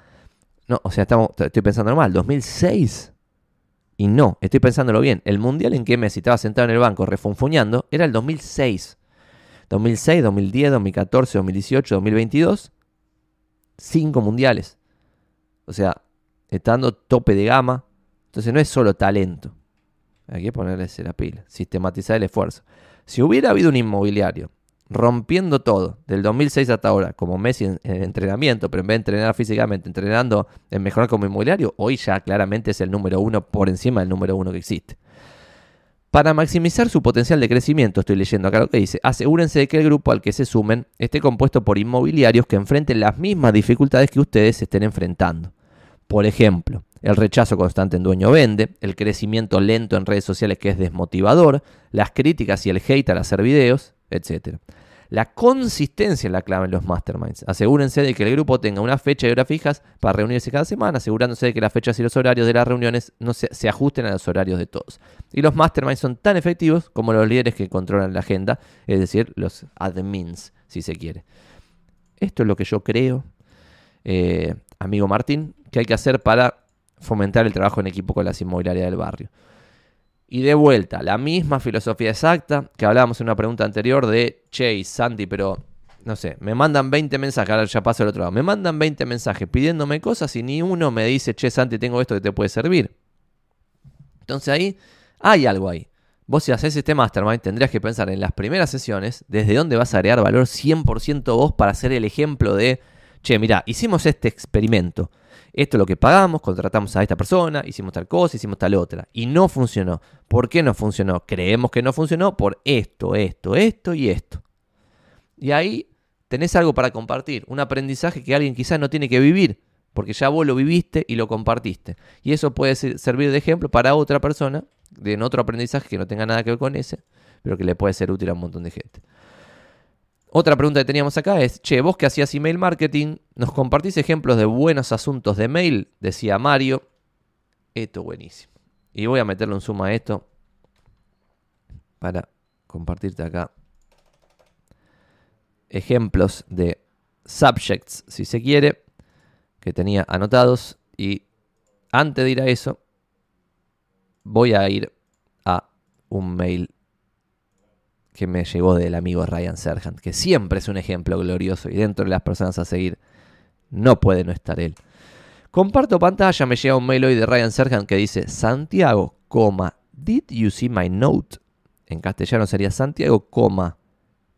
no, o sea, estamos, estoy pensando mal, 2006. Y no, estoy pensándolo bien. El mundial en que Messi estaba sentado en el banco refunfuñando era el 2006. 2006, 2010, 2014, 2018, 2022. Cinco mundiales. O sea, está dando tope de gama. Entonces no es solo talento. Hay que ponerle la pila, sistematizar el esfuerzo. Si hubiera habido un inmobiliario rompiendo todo, del 2006 hasta ahora, como Messi en, entrenamiento, pero en vez de entrenar físicamente, entrenando en mejorar como inmobiliario, hoy ya claramente es el número uno por encima del número uno que existe. Para maximizar su potencial de crecimiento, estoy leyendo acá lo que dice, asegúrense de que el grupo al que se sumen esté compuesto por inmobiliarios que enfrenten las mismas dificultades que ustedes estén enfrentando. Por ejemplo, el rechazo constante en dueño vende, el crecimiento lento en redes sociales que es desmotivador, las críticas y el hate al hacer videos, etc. La consistencia es la clave en los masterminds. Asegúrense de que el grupo tenga una fecha y hora fijas para reunirse cada semana, asegurándose de que las fechas y los horarios de las reuniones no se, se ajusten a los horarios de todos. Y los masterminds son tan efectivos como los líderes que controlan la agenda, es decir, los admins, si se quiere. Esto es lo que yo creo, eh, amigo Martín, que hay que hacer para fomentar el trabajo en equipo con las inmobiliarias del barrio. Y de vuelta, la misma filosofía exacta que hablábamos en una pregunta anterior de Che Santi, pero no sé, me mandan 20 mensajes, ahora ya paso al otro lado, me mandan 20 mensajes pidiéndome cosas y ni uno me dice, che Santi, tengo esto que te puede servir. Entonces ahí hay algo ahí. Vos si haces este mastermind tendrías que pensar en las primeras sesiones desde dónde vas a agregar valor 100% vos para ser el ejemplo de, che, mira, hicimos este experimento esto es lo que pagamos, contratamos a esta persona, hicimos tal cosa, hicimos tal otra. Y no funcionó. ¿Por qué no funcionó? Creemos que no funcionó por esto, esto, esto y esto. Y ahí tenés algo para compartir, un aprendizaje que alguien quizás no tiene que vivir, porque ya vos lo viviste y lo compartiste. Y eso puede servir de ejemplo para otra persona, de en otro aprendizaje que no tenga nada que ver con ese, pero que le puede ser útil a un montón de gente. Otra pregunta que teníamos acá es, che, vos que hacías email marketing, ¿nos compartís ejemplos de buenos asuntos de mail? Decía Mario. Esto es buenísimo. Y voy a meterle un zoom a esto para compartirte acá ejemplos de subjects, si se quiere, que tenía anotados. Y antes de ir a eso, voy a ir a un mail que me llegó del amigo Ryan Serhant, que siempre es un ejemplo glorioso y dentro de las personas a seguir no puede no estar él. Comparto pantalla, me llega un mail hoy de Ryan Serhant que dice Santiago, coma, did you see my note? En castellano sería Santiago, coma,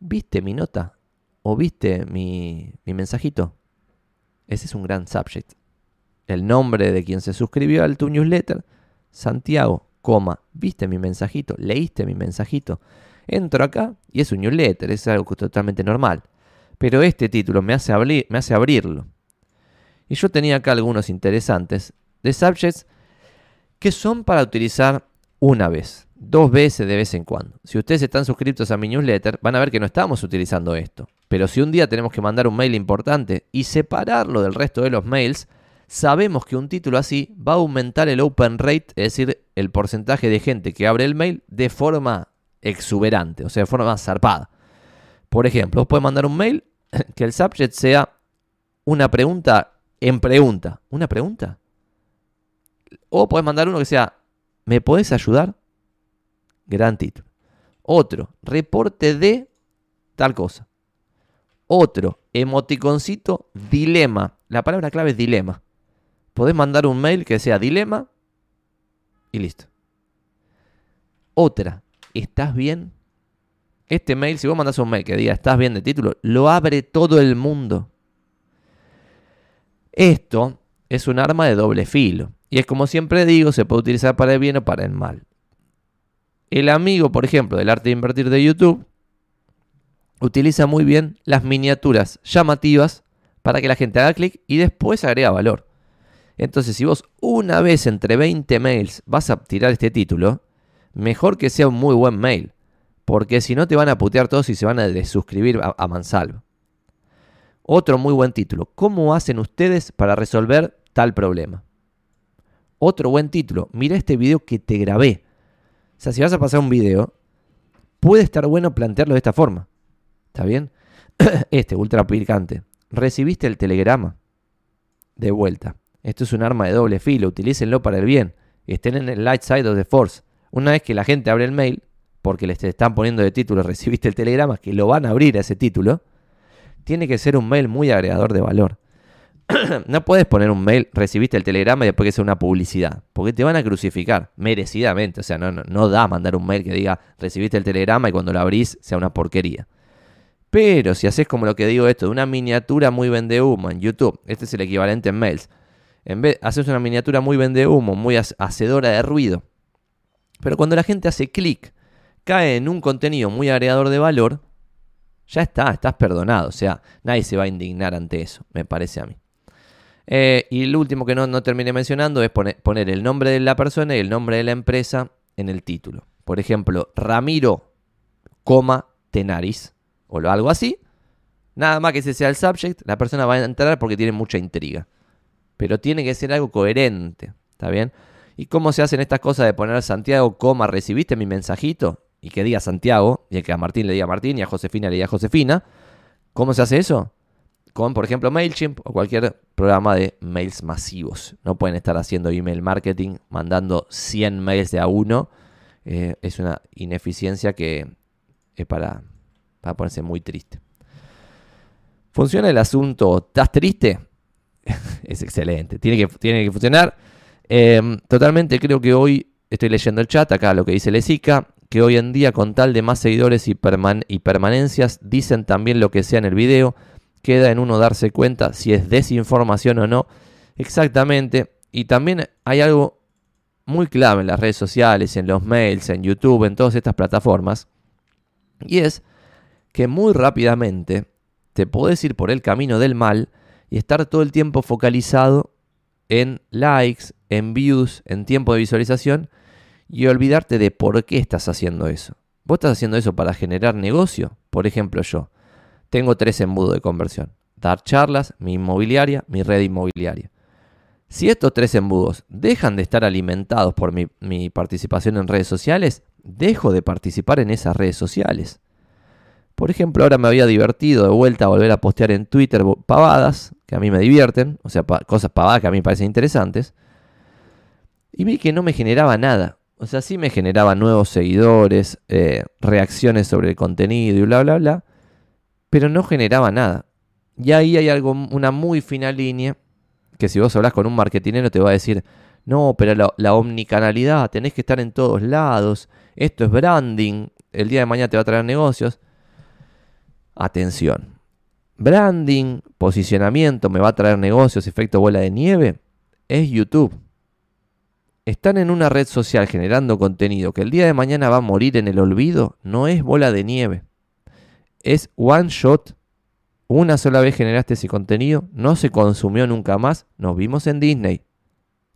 ¿viste mi nota? ¿O viste mi, mi mensajito? Ese es un gran subject. El nombre de quien se suscribió al tu newsletter, Santiago, coma, ¿viste mi mensajito? ¿Leíste mi mensajito? Entro acá y es un newsletter, es algo totalmente normal. Pero este título me hace, me hace abrirlo. Y yo tenía acá algunos interesantes de subjects que son para utilizar una vez, dos veces de vez en cuando. Si ustedes están suscritos a mi newsletter, van a ver que no estamos utilizando esto. Pero si un día tenemos que mandar un mail importante y separarlo del resto de los mails, sabemos que un título así va a aumentar el open rate, es decir, el porcentaje de gente que abre el mail de forma exuberante, o sea, de forma más zarpada. Por ejemplo, vos podés mandar un mail <clears throat> que el subject sea una pregunta en pregunta. ¿Una pregunta? O podés mandar uno que sea, ¿me podés ayudar? Gran título. Otro, reporte de tal cosa. Otro, emoticoncito, dilema. La palabra clave es dilema. podés mandar un mail que sea dilema y listo. Otra, ¿estás bien? Este mail, si vos mandás un mail que diga estás bien de título, lo abre todo el mundo. Esto es un arma de doble filo. Y es como siempre digo, se puede utilizar para el bien o para el mal. El amigo, por ejemplo, del arte de invertir de YouTube, utiliza muy bien las miniaturas llamativas para que la gente haga clic y después agrega valor. Entonces, si vos una vez entre 20 mails vas a tirar este título, mejor que sea un muy buen mail. Porque si no te van a putear todos y se van a desuscribir a, a mansalvo. Otro muy buen título. ¿Cómo hacen ustedes para resolver tal problema? Otro buen título. Mira este video que te grabé. O sea, si vas a pasar un video, puede estar bueno plantearlo de esta forma. ¿Está bien? <clears throat> Este, ultra picante. Recibiste el telegrama. De vuelta. Esto es un arma de doble filo. Utilícenlo para el bien. Estén en el light side of the force. Una vez que la gente abre el mail, porque les están poniendo de título, <laughs> recibiste el telegrama, que lo van a abrir a ese título, tiene que ser un mail muy agregador de valor. <clears throat> no puedes poner un mail, recibiste el telegrama y después que sea una publicidad, porque te van a crucificar, merecidamente. O sea, no, no, no da mandar un mail que diga recibiste el telegrama y cuando lo abrís sea una porquería. Pero si haces como lo que digo esto, de una miniatura muy vende humo en YouTube, este es el equivalente en mails. En vez, haces una miniatura muy vende humo, muy hacedora de ruido. Pero cuando la gente hace clic, cae en un contenido muy agregador de valor, ya está, estás perdonado. O sea, nadie se va a indignar ante eso, me parece a mí. Eh, y el último que no, no terminé mencionando es poner, poner, el nombre de la persona y el nombre de la empresa en el título. Por ejemplo, Ramiro, coma, Tenaris, o algo así. Nada más que ese sea el subject, la persona va a entrar porque tiene mucha intriga. Pero tiene que ser algo coherente, ¿está bien? ¿Y cómo se hacen estas cosas de poner Santiago, coma, recibiste mi mensajito? Y que diga Santiago, y que a Martín le diga Martín, y a Josefina le diga Josefina. ¿Cómo se hace eso? Con, por ejemplo, MailChimp o cualquier programa de mails masivos. No pueden estar haciendo email marketing, mandando 100 mails de a uno. Eh, es una ineficiencia que es para, para ponerse muy triste. ¿Funciona el asunto? ¿Estás triste? <laughs> es excelente. Tiene que, tiene que funcionar. Em, totalmente creo que hoy estoy leyendo el chat, acá lo que dice Lesica, que hoy en día con tal de más seguidores y, y permanencias dicen también lo que sea en el video, queda en uno darse cuenta si es desinformación o no. Exactamente. Y también hay algo muy clave en las redes sociales, en los mails, en YouTube, en todas estas plataformas. Y es que muy rápidamente te podés ir por el camino del mal y estar todo el tiempo focalizado en likes, en views, en tiempo de visualización y olvidarte de por qué estás haciendo eso. Vos estás haciendo eso para generar negocio. Por ejemplo, yo tengo tres embudos de conversión. Dar charlas, mi inmobiliaria, mi red inmobiliaria. Si estos tres embudos dejan de estar alimentados por mi, participación en redes sociales, dejo de participar en esas redes sociales. Por ejemplo, ahora me había divertido de vuelta a volver a postear en Twitter pavadas, que a mí me divierten, o sea, cosas pavadas que a mí me parecen interesantes. Y vi que no me generaba nada. O sea, sí me generaba nuevos seguidores, eh, reacciones sobre el contenido y bla, bla, bla. Pero no generaba nada. Y ahí hay algo, una muy fina línea, que si vos hablas con un marketinero te va a decir, no, pero la, la omnicanalidad, tenés que estar en todos lados, esto es branding, el día de mañana te va a traer negocios. Atención. Branding, posicionamiento, me va a traer negocios, efecto bola de nieve, es YouTube. Están en una red social generando contenido que el día de mañana va a morir en el olvido, no es bola de nieve. Es one shot. Una sola vez generaste ese contenido, no se consumió nunca más, nos vimos en Disney.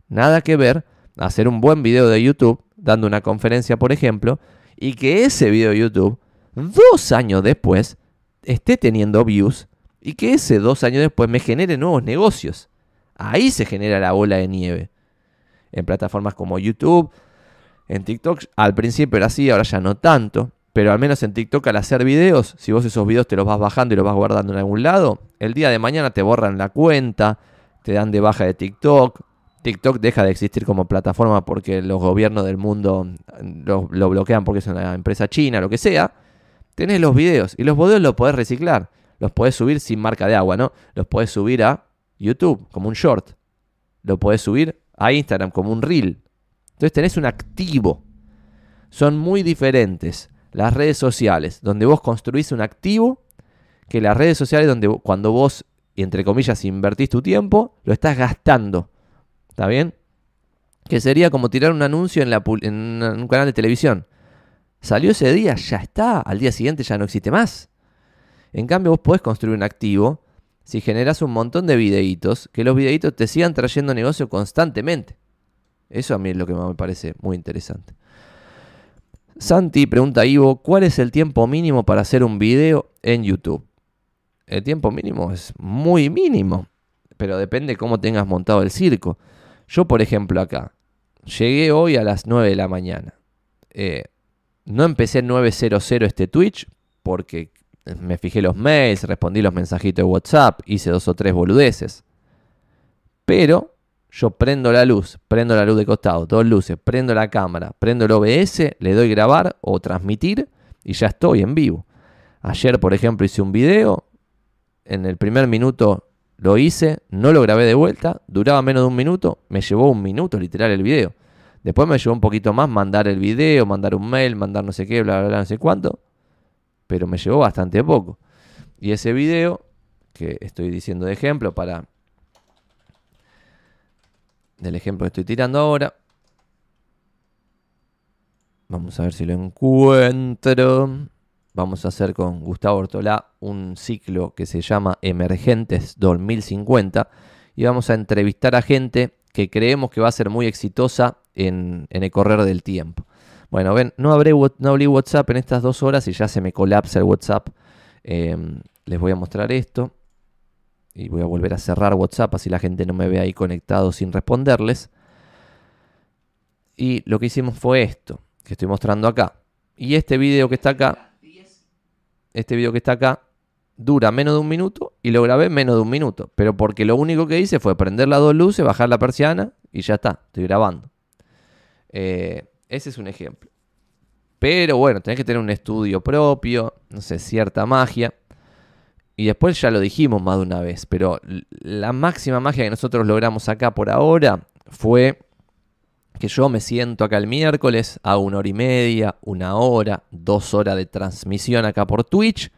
Nada que ver hacer un buen video de YouTube, dando una conferencia por ejemplo, y que ese video de YouTube, dos años después, esté teniendo views y que ese dos años después me genere nuevos negocios. Ahí se genera la bola de nieve. En plataformas como YouTube, en TikTok, al principio era así, ahora ya no tanto. Pero al menos en TikTok al hacer videos, si vos esos videos te los vas bajando y los vas guardando en algún lado, el día de mañana te borran la cuenta, te dan de baja de TikTok. TikTok deja de existir como plataforma porque los gobiernos del mundo lo, lo bloquean porque es una empresa china, lo que sea tenés los videos y los videos los podés reciclar. Los podés subir sin marca de agua, ¿no? Los podés subir a YouTube como un short. lo podés subir a Instagram como un reel. Entonces tenés un activo. Son muy diferentes las redes sociales, donde vos construís un activo, que las redes sociales donde cuando vos, entre comillas, invertís tu tiempo, lo estás gastando. ¿Está bien? Que sería como tirar un anuncio en, la, en un canal de televisión. Salió ese día, ya está. Al día siguiente ya no existe más. En cambio, vos podés construir un activo si generas un montón de videitos, que los videitos te sigan trayendo negocio constantemente. Eso a mí es lo que me parece muy interesante. Santi pregunta a Ivo, ¿cuál es el tiempo mínimo para hacer un video en YouTube? El tiempo mínimo es muy mínimo, pero depende cómo tengas montado el circo. Yo, por ejemplo, acá, llegué hoy a las 9 de la mañana. Eh, no empecé 900 este Twitch porque me fijé los mails, respondí los mensajitos de WhatsApp, hice dos o tres boludeces. Pero yo prendo la luz, prendo la luz de costado, dos luces, prendo la cámara, prendo el OBS, le doy grabar o transmitir y ya estoy en vivo. Ayer, por ejemplo, hice un video, en el primer minuto lo hice, no lo grabé de vuelta, duraba menos de un minuto, me llevó un minuto literal el video. Después me llevó un poquito más mandar el video, mandar un mail, mandar no sé qué, bla, bla, bla, no sé cuánto. Pero me llevó bastante poco. Y ese video, que estoy diciendo de ejemplo para... Del ejemplo que estoy tirando ahora. Vamos a ver si lo encuentro. Vamos a hacer con Gustavo Ortolá un ciclo que se llama Emergentes 2050 y vamos a entrevistar a gente que creemos que va a ser muy exitosa en, el correr del tiempo. Bueno, ven, no, abrí WhatsApp en estas dos horas y ya se me colapsa el WhatsApp. Em, les voy a mostrar esto. Y voy a volver a cerrar WhatsApp así la gente no me ve ahí conectado sin responderles. Y lo que hicimos fue esto, que estoy mostrando acá. Y este video que está acá, este video que está acá, dura menos de un minuto y lo grabé menos de un minuto. Pero porque lo único que hice fue prender las dos luces, bajar la persiana y ya está, estoy grabando. Eh, ese es un ejemplo. Pero bueno, tenés que tener un estudio propio, no sé, cierta magia. Y después ya lo dijimos más de una vez, pero la máxima magia que nosotros logramos acá por ahora fue que yo me siento acá el miércoles, hago una hora y media, una hora, dos horas de transmisión acá por Twitch.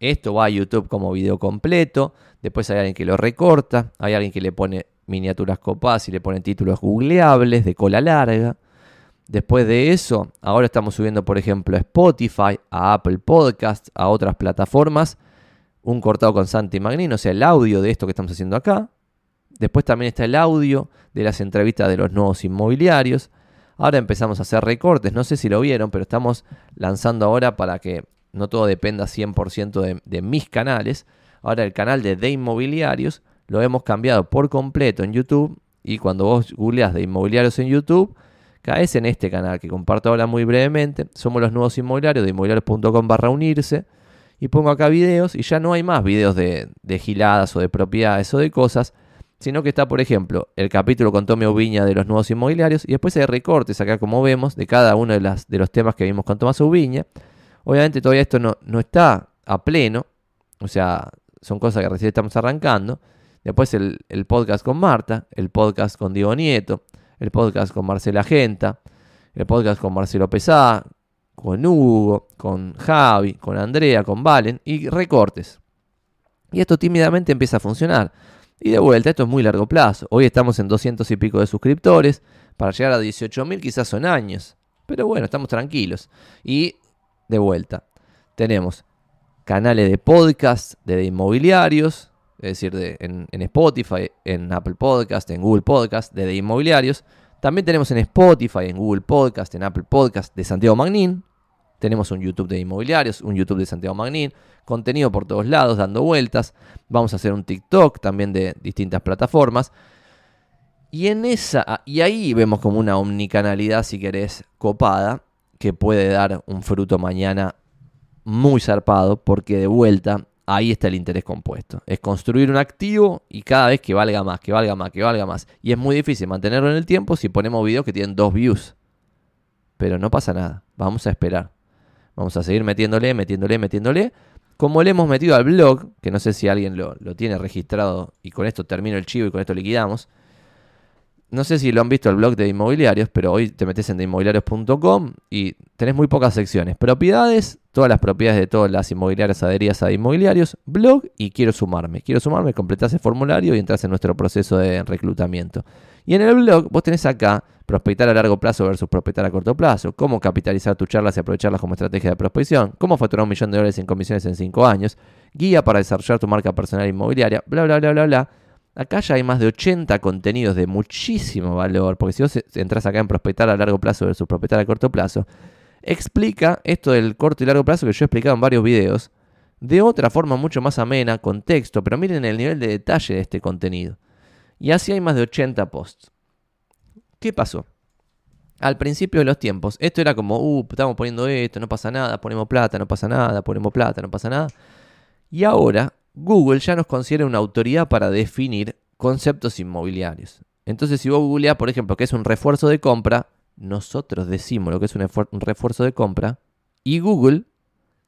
Esto va a YouTube como video completo. Después hay alguien que lo recorta, hay alguien que le pone miniaturas copadas y le pone títulos googleables de cola larga. Después de eso, ahora estamos subiendo, por ejemplo, a Spotify, a Apple Podcasts, a otras plataformas, un cortado con Santi Magnino, o sea, el audio de esto que estamos haciendo acá. Después también está el audio de las entrevistas de los nuevos inmobiliarios. Ahora empezamos a hacer recortes, no sé si lo vieron, pero estamos lanzando ahora para que no todo dependa 100% de, de mis canales. Ahora el canal de De Inmobiliarios lo hemos cambiado por completo en YouTube y cuando vos googleás de inmobiliarios en YouTube, caes en este canal que comparto ahora muy brevemente. Somos los nuevos inmobiliarios de inmobiliarios.com barra unirse. Y pongo acá videos y ya no hay más videos de, giladas o de propiedades o de cosas, sino que está, por ejemplo, el capítulo con Tommy Ubiña de los nuevos inmobiliarios y después hay recortes acá, como vemos, de cada uno de, las, de los temas que vimos con Tomás Ubiña. Obviamente todavía esto no, no está a pleno, o sea, son cosas que recién estamos arrancando. Después el podcast con Marta, el podcast con Diego Nieto, el podcast con Marcela Genta, el podcast con Marcelo Pesá, con Hugo, con Javi, con Andrea, con Valen y recortes. Y esto tímidamente empieza a funcionar. Y de vuelta, esto es muy largo plazo. Hoy estamos en 200 y pico de suscriptores. Para llegar a 18.000 quizás son años. Pero bueno, estamos tranquilos. Y de vuelta, tenemos canales de podcast de inmobiliarios, es decir, de, en, Spotify, en Apple Podcast, en Google Podcast, de, inmobiliarios. También tenemos en Spotify, en Google Podcast, en Apple Podcast de Santiago Magnín. Tenemos un YouTube de inmobiliarios, un YouTube de Santiago Magnín, contenido por todos lados, dando vueltas. Vamos a hacer un TikTok también de distintas plataformas. Y en esa, y ahí vemos como una omnicanalidad, si querés, copada, que puede dar un fruto mañana muy zarpado, porque de vuelta ahí está el interés compuesto. Es construir un activo y cada vez que valga más, que valga más, que valga más. Y es muy difícil mantenerlo en el tiempo si ponemos videos que tienen dos views. Pero no pasa nada, vamos a esperar. Vamos a seguir metiéndole, metiéndole, metiéndole. Como le hemos metido al blog, que no sé si alguien lo, tiene registrado y con esto termino el chivo y con esto liquidamos. No sé si lo han visto el blog de inmobiliarios, pero hoy te metes en inmobiliarios.com y tenés muy pocas secciones. Propiedades, todas las propiedades de todas las inmobiliarias adheridas a inmobiliarios, blog y quiero sumarme. Quiero sumarme, completás el formulario y entras en nuestro proceso de reclutamiento. Y en el blog vos tenés acá prospectar a largo plazo versus prospectar a corto plazo, cómo capitalizar tus charlas y aprovecharlas como estrategia de prospección, cómo facturar un millón de dólares en comisiones en 5 años, guía para desarrollar tu marca personal inmobiliaria, bla, bla, bla, bla, bla. Acá ya hay más de 80 contenidos de muchísimo valor, porque si vos entras acá en prospectar a largo plazo versus prospectar a corto plazo, explica esto del corto y largo plazo que yo he explicado en varios videos, de otra forma mucho más amena, con texto, pero miren el nivel de detalle de este contenido. Y así hay más de 80 posts. ¿Qué pasó? Al principio de los tiempos, esto era como, uh, estamos poniendo esto, no pasa nada, ponemos plata, no pasa nada, ponemos plata, no pasa nada. Y ahora Google ya nos considera una autoridad para definir conceptos inmobiliarios. Entonces, si vos googleás, por ejemplo, que es un refuerzo de compra, nosotros decimos lo que es un, un, refuerzo de compra y Google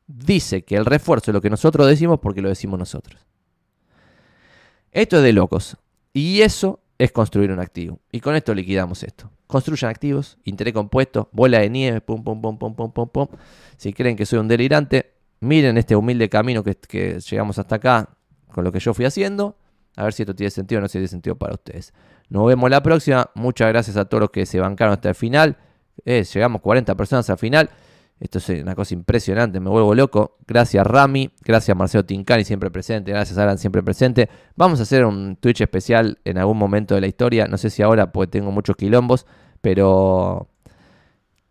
dice que el refuerzo es lo que nosotros decimos porque lo decimos nosotros. Esto es de locos. Y eso es construir un activo. Y con esto liquidamos esto. Construyan activos, interés compuesto, bola de nieve, pum, pum, pum, pum, pum, pum, pum. Si creen que soy un delirante, miren este humilde camino que, llegamos hasta acá con lo que yo fui haciendo. A ver si esto tiene sentido o no tiene sentido para ustedes. Nos vemos la próxima. Muchas gracias a todos los que se bancaron hasta el final. Eh, llegamos 40 personas al final. Esto es una cosa impresionante, me vuelvo loco. Gracias Rami, gracias Marcelo Tincani, siempre presente, gracias Alan, siempre presente. Vamos a hacer un Twitch especial en algún momento de la historia, no sé si ahora porque tengo muchos quilombos, pero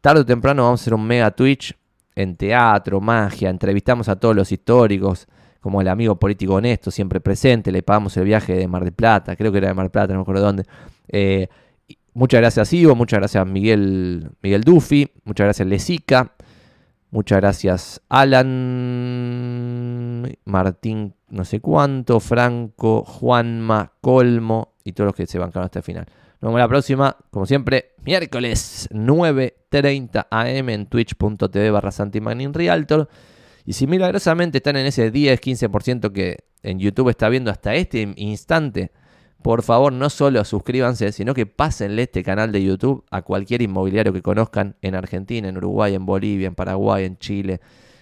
tarde o temprano vamos a hacer un mega Twitch en teatro, magia, entrevistamos a todos los históricos, como el amigo político honesto, siempre presente, le pagamos el viaje de Mar del Plata, creo que era de Mar del Plata, no me acuerdo dónde. Eh, muchas gracias Ivo, muchas gracias Miguel, Miguel Duffy, muchas gracias Lesica, muchas gracias Alan, Martín no sé cuánto, Franco, Juanma, Colmo y todos los que se bancaron hasta el final. Nos vemos la próxima, como siempre, miércoles 9.30 am en twitch.tv barra Realtor. Y si milagrosamente están en ese 10-15% que en YouTube está viendo hasta este instante, por favor no solo suscríbanse, sino que pásenle este canal de YouTube a cualquier inmobiliario que conozcan en Argentina, en Uruguay, en Bolivia, en Paraguay, en Chile,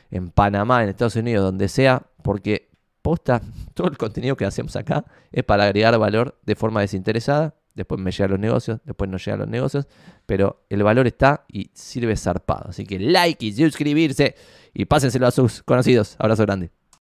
en Panamá, en Estados Unidos, donde sea, porque posta, <laughs> todo el contenido que hacemos acá es para agregar valor de forma desinteresada después me llegan los negocios, después no llegan los negocios, pero el valor está y sirve zarpado. Así que like y suscribirse y pásenselo a sus conocidos. Abrazo grande.